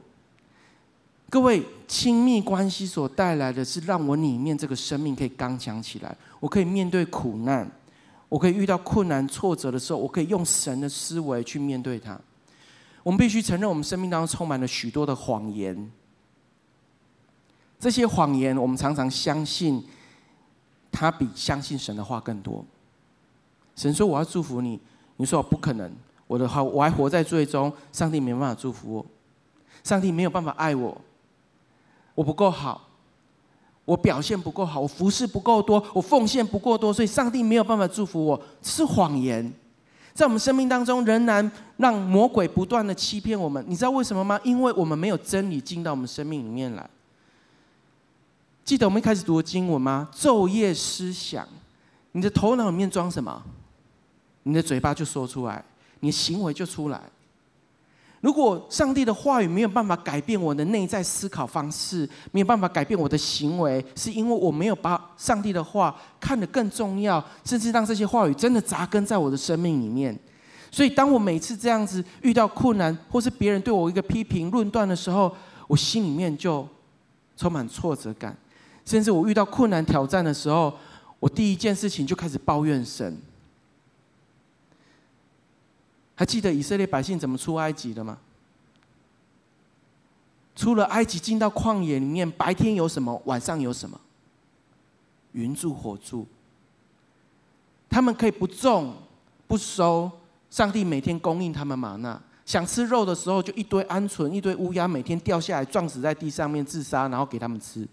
各位，亲密关系所带来的是让我里面这个生命可以刚强起来，我可以面对苦难，我可以遇到困难挫折的时候，我可以用神的思维去面对它。我们必须承认，我们生命当中充满了许多的谎言。这些谎言，我们常常相信，它比相信神的话更多。神说：“我要祝福你。”你说我不可能，我的话我还活在罪中，上帝没办法祝福我，上帝没有办法爱我，我不够好，我表现不够好，我服侍不够多，我奉献不够多，所以上帝没有办法祝福我，是谎言，在我们生命当中仍然让魔鬼不断的欺骗我们。你知道为什么吗？因为我们没有真理进到我们生命里面来。记得我们一开始读的经文吗？昼夜思想，你的头脑里面装什么？你的嘴巴就说出来，你的行为就出来。如果上帝的话语没有办法改变我的内在思考方式，没有办法改变我的行为，是因为我没有把上帝的话看得更重要，甚至让这些话语真的扎根在我的生命里面。所以，当我每次这样子遇到困难，或是别人对我一个批评论断的时候，我心里面就充满挫折感。甚至我遇到困难挑战的时候，我第一件事情就开始抱怨神。还记得以色列百姓怎么出埃及的吗？出了埃及，进到旷野里面，白天有什么，晚上有什么？云柱火柱。他们可以不种不收，上帝每天供应他们吗哪。想吃肉的时候，就一堆鹌鹑、一堆乌鸦，每天掉下来撞死在地上面自杀，然后给他们吃。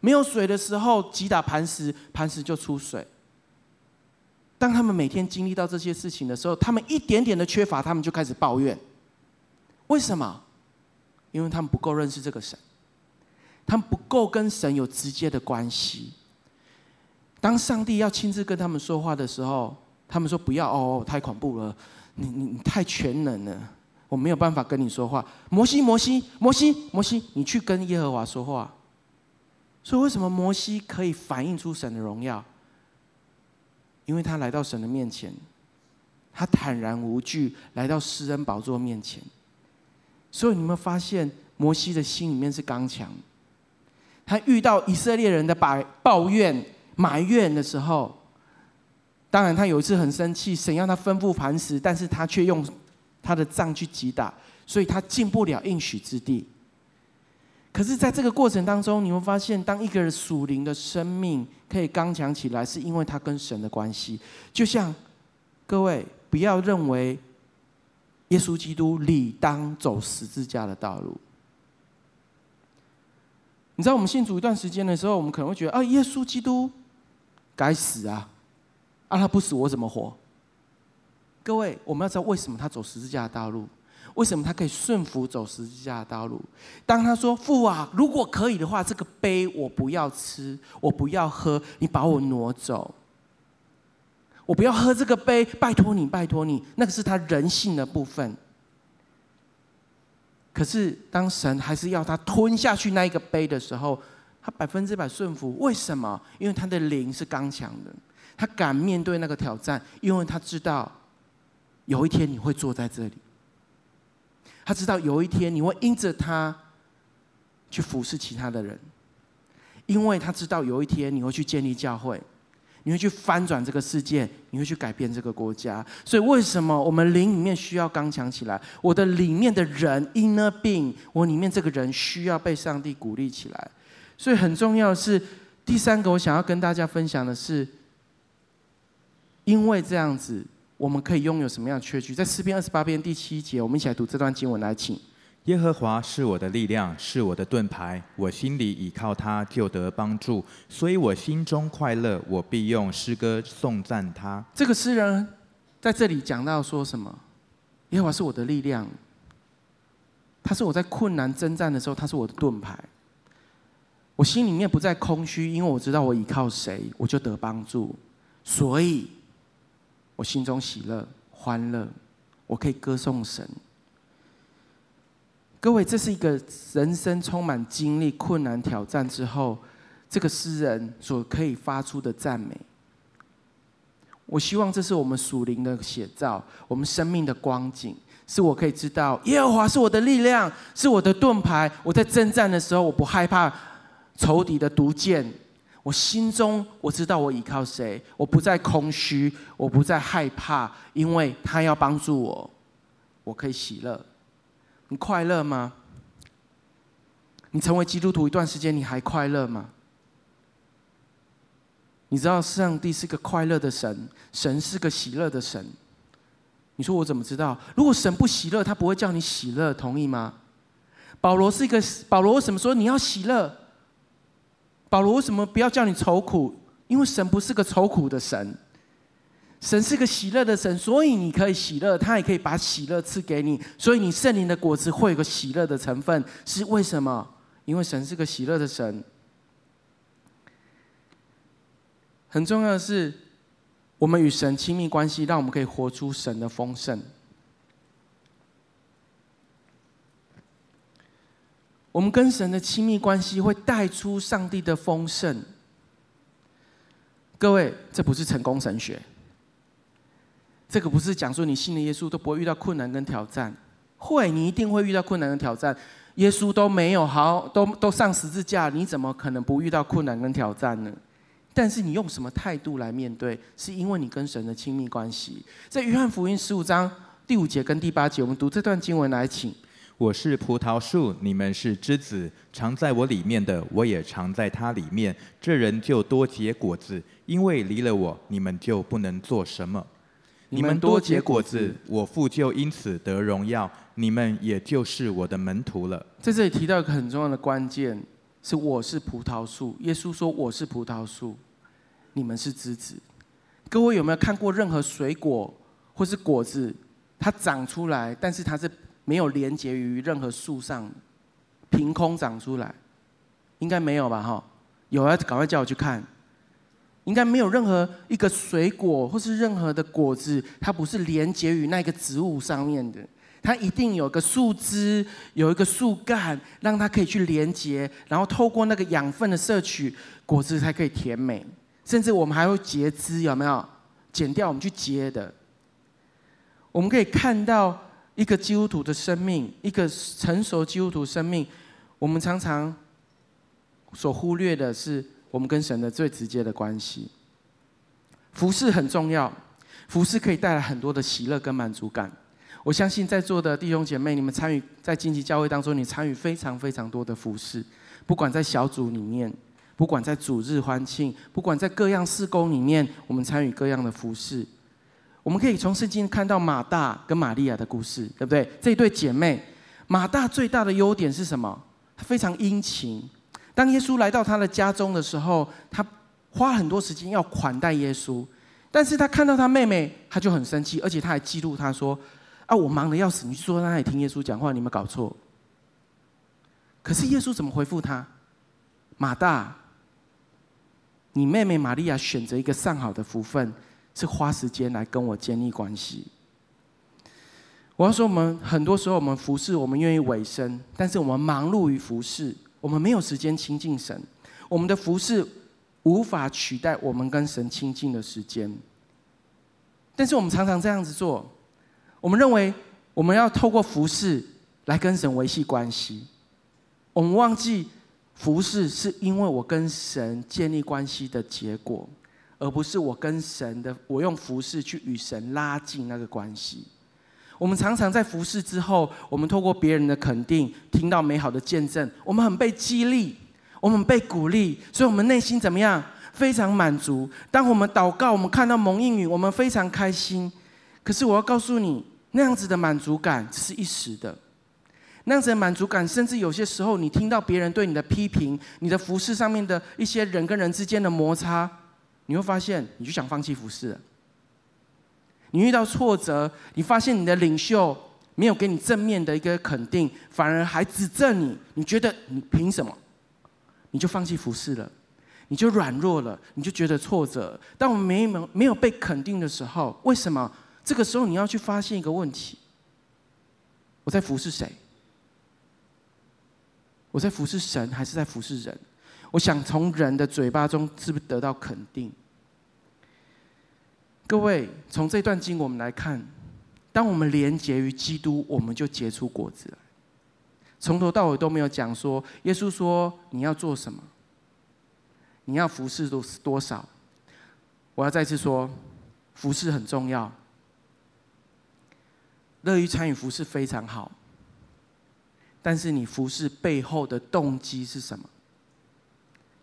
没有水的时候，击打磐石，磐石就出水。当他们每天经历到这些事情的时候，他们一点点的缺乏，他们就开始抱怨。为什么？因为他们不够认识这个神，他们不够跟神有直接的关系。当上帝要亲自跟他们说话的时候，他们说：“不要哦，太恐怖了，你你你太全能了，我没有办法跟你说话。”摩西，摩西，摩西，摩西，你去跟耶和华说话。所以，为什么摩西可以反映出神的荣耀？因为他来到神的面前，他坦然无惧来到施恩宝座面前。所以，你们发现摩西的心里面是刚强。他遇到以色列人的把抱怨、埋怨的时候，当然他有一次很生气，神让他吩咐磐石，但是他却用他的杖去击打，所以他进不了应许之地。可是，在这个过程当中，你会发现，当一个人属灵的生命可以刚强起来，是因为他跟神的关系。就像各位，不要认为耶稣基督理当走十字架的道路。你知道，我们信主一段时间的时候，我们可能会觉得啊，耶稣基督该死啊！啊，他不死，我怎么活？各位，我们要知道为什么他走十字架的道路。为什么他可以顺服走十字架的道路？当他说：“父啊，如果可以的话，这个杯我不要吃，我不要喝，你把我挪走。我不要喝这个杯，拜托你，拜托你。”那个是他人性的部分。可是当神还是要他吞下去那一个杯的时候，他百分之百顺服。为什么？因为他的灵是刚强的，他敢面对那个挑战，因为他知道有一天你会坐在这里。他知道有一天你会因着他去服侍其他的人，因为他知道有一天你会去建立教会，你会去翻转这个世界，你会去改变这个国家。所以为什么我们灵里面需要刚强起来？我的里面的人 in a being，我里面这个人需要被上帝鼓励起来。所以很重要是第三个，我想要跟大家分享的是，因为这样子。我们可以拥有什么样的确据？在诗篇二十八篇第七节，我们一起来读这段经文来，请。耶和华是我的力量，是我的盾牌，我心里倚靠他，就得帮助，所以我心中快乐，我必用诗歌颂赞他。这个诗人在这里讲到说什么？耶和华是我的力量，他是我在困难征战的时候，他是我的盾牌。我心里面不再空虚，因为我知道我依靠谁，我就得帮助，所以。我心中喜乐欢乐，我可以歌颂神。各位，这是一个人生充满经历、困难、挑战之后，这个诗人所可以发出的赞美。我希望这是我们属灵的写照，我们生命的光景，是我可以知道耶和华是我的力量，是我的盾牌。我在征战的时候，我不害怕仇敌的毒箭。我心中我知道我依靠谁，我不再空虚，我不再害怕，因为他要帮助我，我可以喜乐。你快乐吗？你成为基督徒一段时间，你还快乐吗？你知道上帝是个快乐的神，神是个喜乐的神。你说我怎么知道？如果神不喜乐，他不会叫你喜乐，同意吗？保罗是一个保罗，为什么说你要喜乐？保罗为什么不要叫你愁苦？因为神不是个愁苦的神，神是个喜乐的神，所以你可以喜乐，他也可以把喜乐赐给你。所以你圣灵的果子会有个喜乐的成分，是为什么？因为神是个喜乐的神。很重要的是，我们与神亲密关系，让我们可以活出神的丰盛。我们跟神的亲密关系会带出上帝的丰盛。各位，这不是成功神学，这个不是讲说你信了耶稣都不会遇到困难跟挑战。会，你一定会遇到困难跟挑战。耶稣都没有好，都都上十字架，你怎么可能不遇到困难跟挑战呢？但是你用什么态度来面对？是因为你跟神的亲密关系。在约翰福音十五章第五节跟第八节，我们读这段经文来，请。我是葡萄树，你们是枝子，常在我里面的，我也常在他里面。这人就多结果子，因为离了我，你们就不能做什么。你们多结果子，我父就因此得荣耀，你们也就是我的门徒了。在这里提到一个很重要的关键，是我是葡萄树。耶稣说我是葡萄树，你们是枝子。各位有没有看过任何水果或是果子，它长出来，但是它是？没有连接于任何树上，凭空长出来，应该没有吧？哈，有啊，赶快叫我去看。应该没有任何一个水果或是任何的果子，它不是连接于那个植物上面的。它一定有个树枝，有一个树干，让它可以去连接，然后透过那个养分的摄取，果子才可以甜美。甚至我们还会截枝，有没有？剪掉我们去接的。我们可以看到。一个基督徒的生命，一个成熟基督徒生命，我们常常所忽略的是我们跟神的最直接的关系。服侍很重要，服侍可以带来很多的喜乐跟满足感。我相信在座的弟兄姐妹，你们参与在荆棘教会当中，你参与非常非常多的服侍，不管在小组里面，不管在主日欢庆，不管在各样事工里面，我们参与各样的服侍。我们可以从圣经看到马大跟玛利亚的故事，对不对？这一对姐妹，马大最大的优点是什么？她非常殷勤。当耶稣来到她的家中的时候，她花很多时间要款待耶稣。但是她看到她妹妹，她就很生气，而且她还记录她说：“啊，我忙得要死，你坐在那里听耶稣讲话，你有没有搞错？”可是耶稣怎么回复她？马大，你妹妹玛利亚选择一个上好的福分。是花时间来跟我建立关系。我要说，我们很多时候我们服侍，我们愿意委身，但是我们忙碌于服侍，我们没有时间亲近神。我们的服侍无法取代我们跟神亲近的时间。但是我们常常这样子做，我们认为我们要透过服侍来跟神维系关系。我们忘记服侍是因为我跟神建立关系的结果。而不是我跟神的，我用服侍去与神拉近那个关系。我们常常在服侍之后，我们透过别人的肯定，听到美好的见证，我们很被激励，我们被鼓励，所以我们内心怎么样？非常满足。当我们祷告，我们看到蒙应允，我们非常开心。可是我要告诉你，那样子的满足感只是一时的，那样子的满足感，甚至有些时候，你听到别人对你的批评，你的服侍上面的一些人跟人之间的摩擦。你会发现，你就想放弃服侍。你遇到挫折，你发现你的领袖没有给你正面的一个肯定，反而还指正你。你觉得你凭什么？你就放弃服侍了，你就软弱了，你就觉得挫折。当我们没有没有被肯定的时候，为什么？这个时候你要去发现一个问题：我在服侍谁？我在服侍神，还是在服侍人？我想从人的嘴巴中是不是得到肯定？各位，从这段经我们来看，当我们连结于基督，我们就结出果子来。从头到尾都没有讲说，耶稣说你要做什么，你要服侍多多少。我要再次说，服侍很重要，乐于参与服侍非常好。但是你服侍背后的动机是什么？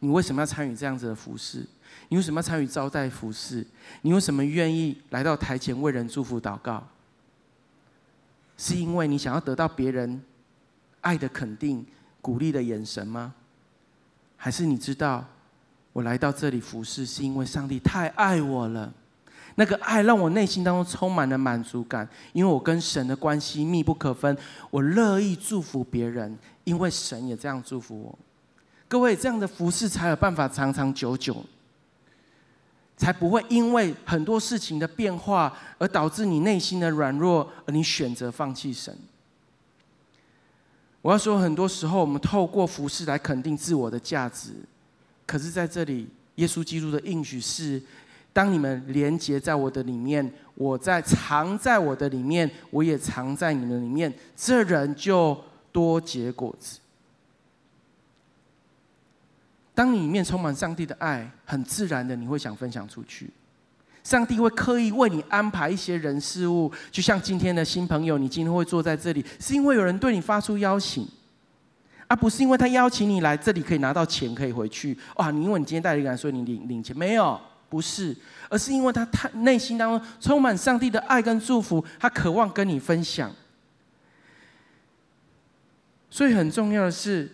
你为什么要参与这样子的服饰？你为什么要参与招待服饰？你为什么愿意来到台前为人祝福祷告？是因为你想要得到别人爱的肯定、鼓励的眼神吗？还是你知道我来到这里服侍，是因为上帝太爱我了？那个爱让我内心当中充满了满足感，因为我跟神的关系密不可分。我乐意祝福别人，因为神也这样祝福我。各位，这样的服侍才有办法长长久久，才不会因为很多事情的变化而导致你内心的软弱，而你选择放弃神。我要说，很多时候我们透过服侍来肯定自我的价值，可是在这里，耶稣基督的应许是：当你们连结在我的里面，我在藏在我的里面，我也藏在你们里面，这人就多结果子。当你里面充满上帝的爱，很自然的你会想分享出去。上帝会刻意为你安排一些人事物，就像今天的新朋友，你今天会坐在这里，是因为有人对你发出邀请，而不是因为他邀请你来这里可以拿到钱可以回去。哇，你因为你今天带了一个人，所以你领领钱没有？不是，而是因为他他内心当中充满上帝的爱跟祝福，他渴望跟你分享。所以很重要的是，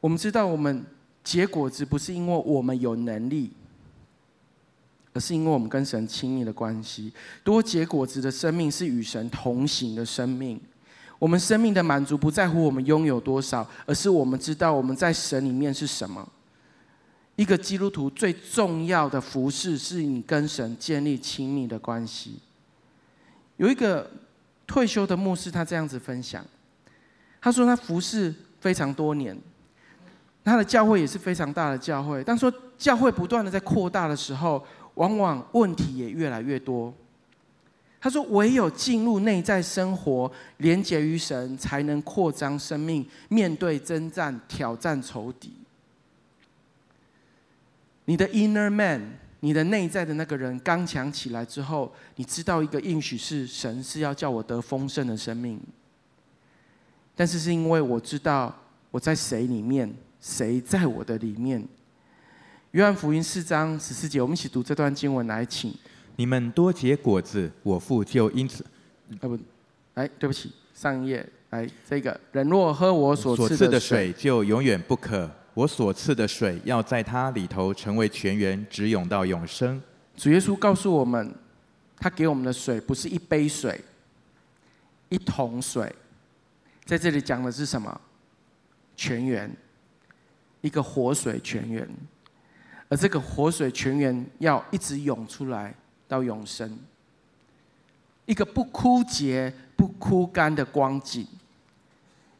我们知道我们。结果子不是因为我们有能力，而是因为我们跟神亲密的关系。多结果子的生命是与神同行的生命。我们生命的满足不在乎我们拥有多少，而是我们知道我们在神里面是什么。一个基督徒最重要的服事，是你跟神建立亲密的关系。有一个退休的牧师，他这样子分享，他说他服事非常多年。他的教会也是非常大的教会，当说教会不断的在扩大的时候，往往问题也越来越多。他说：“唯有进入内在生活，连结于神，才能扩张生命，面对征战、挑战仇敌。你的 inner man，你的内在的那个人刚强起来之后，你知道一个应许是神是要叫我得丰盛的生命。但是是因为我知道我在谁里面。”谁在我的里面？约翰福音四章十四节，我们一起读这段经文来，请你们多结果子，我父就因此……啊不，哎，对不起，上一页，哎这个人若喝我所赐的水，就永远不渴，我所赐的水要在它里头成为泉源，直涌到永生。主耶稣告诉我们，他给我们的水不是一杯水，一桶水，在这里讲的是什么？泉源。一个活水泉源，而这个活水泉源要一直涌出来到永生，一个不枯竭、不枯干的光景，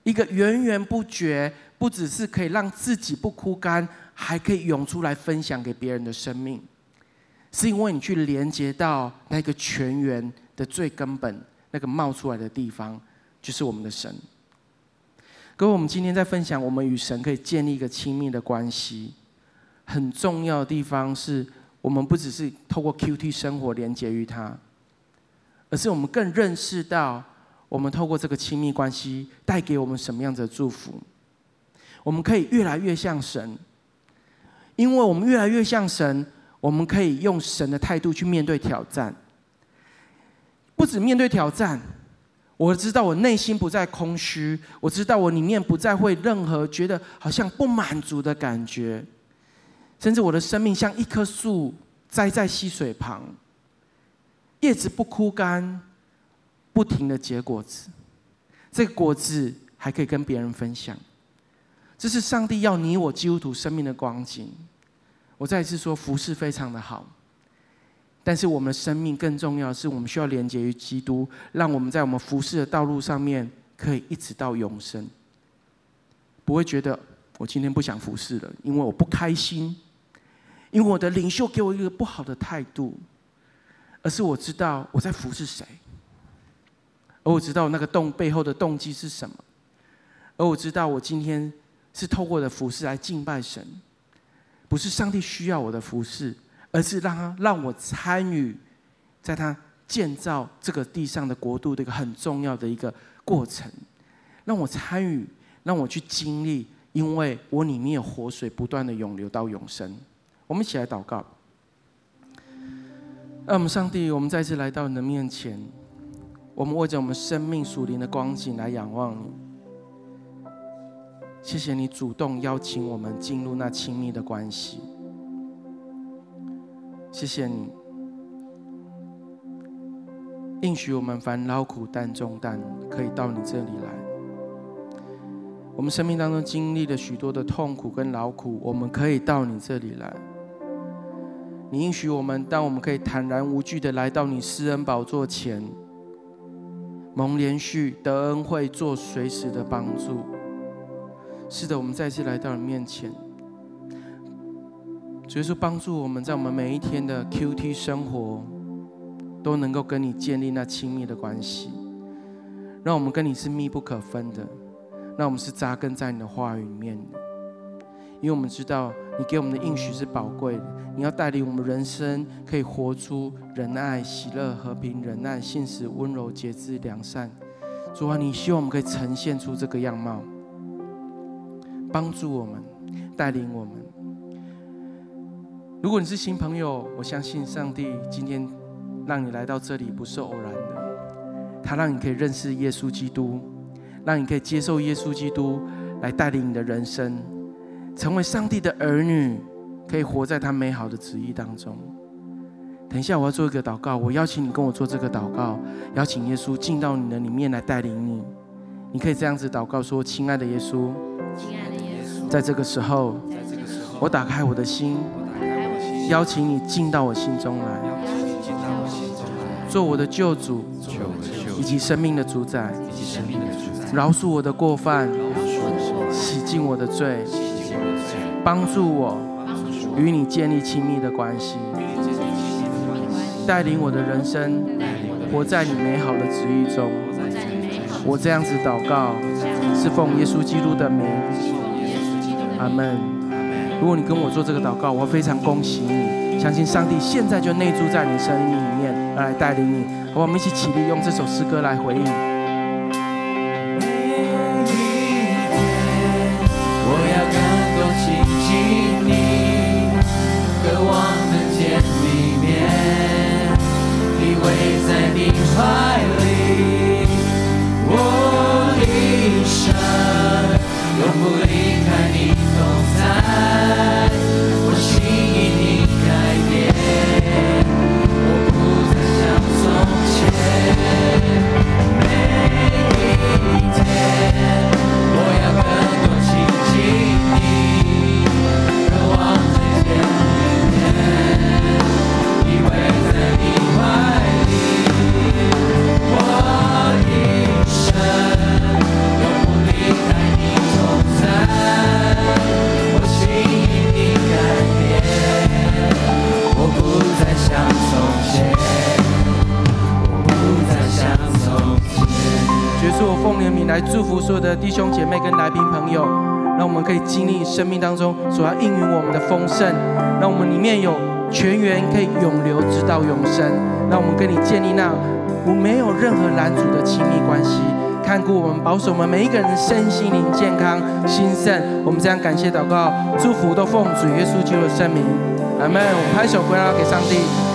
一个源源不绝，不只是可以让自己不枯干，还可以涌出来分享给别人的生命，是因为你去连接到那个泉源的最根本，那个冒出来的地方，就是我们的神。各位，我们今天在分享，我们与神可以建立一个亲密的关系。很重要的地方是，我们不只是透过 QT 生活连接于他，而是我们更认识到，我们透过这个亲密关系带给我们什么样子的祝福。我们可以越来越像神，因为我们越来越像神，我们可以用神的态度去面对挑战，不止面对挑战。我知道我内心不再空虚，我知道我里面不再会任何觉得好像不满足的感觉，甚至我的生命像一棵树栽在溪水旁，叶子不枯干，不停的结果子，这果子还可以跟别人分享，这是上帝要你我基督徒生命的光景。我再一次说，服事非常的好。但是我们的生命更重要是，我们需要连接于基督，让我们在我们服侍的道路上面可以一直到永生，不会觉得我今天不想服侍了，因为我不开心，因为我的领袖给我一个不好的态度，而是我知道我在服侍谁，而我知道那个动背后的动机是什么，而我知道我今天是透过的服侍来敬拜神，不是上帝需要我的服侍。而是让他让我参与，在他建造这个地上的国度的一个很重要的一个过程，让我参与，让我去经历，因为我里面有活水不断的涌流到永生。我们一起来祷告。让我们上帝，我们再次来到你的面前，我们握着我们生命属灵的光景来仰望你。谢谢你主动邀请我们进入那亲密的关系。谢谢你应许我们凡劳苦担重担，可以到你这里来。我们生命当中经历了许多的痛苦跟劳苦，我们可以到你这里来。你应许我们，当我们可以坦然无惧的来到你施恩宝座前，蒙连续得恩惠，做随时的帮助。是的，我们再次来到你面前。所以说，帮助我们在我们每一天的 QT 生活，都能够跟你建立那亲密的关系，让我们跟你是密不可分的。让我们是扎根在你的话语里面。因为我们知道你给我们的应许是宝贵的，你要带领我们人生可以活出仁爱、喜乐、和平、忍耐、信实、温柔、节制、良善。主啊，你希望我们可以呈现出这个样貌，帮助我们，带领我们。如果你是新朋友，我相信上帝今天让你来到这里不是偶然的，他让你可以认识耶稣基督，让你可以接受耶稣基督来带领你的人生。成为上帝的儿女，可以活在他美好的旨意当中。等一下，我要做一个祷告，我邀请你跟我做这个祷告，邀请耶稣进到你的里面来带领你。你可以这样子祷告说：“亲爱的耶稣，亲爱的耶稣，在这个时候，在这个时候，我打开我的心，邀请你进到我心中来，做我的救主，以及生命的主宰，饶恕我的过犯，洗净我的罪。”帮助我与你建立亲密的关系，带领我的人生活在你美好的旨意中。我这样子祷告，是奉耶稣基督的名。阿门。如果你跟我做这个祷告，我非常恭喜你，相信上帝现在就内住在你生命里面，来带领你。好，我们一起起立，用这首诗歌来回应。来祝福所有的弟兄姐妹跟来宾朋友，让我们可以经历生命当中所要应允我们的丰盛，让我们里面有泉源可以永流直到永生，让我们跟你建立那无没有任何拦阻的亲密关系，看顾我们，保守我们每一个人的身心灵健康兴盛。我们这样感谢祷告，祝福都奉主耶稣基督的圣名，阿门。我们拍手归到给上帝。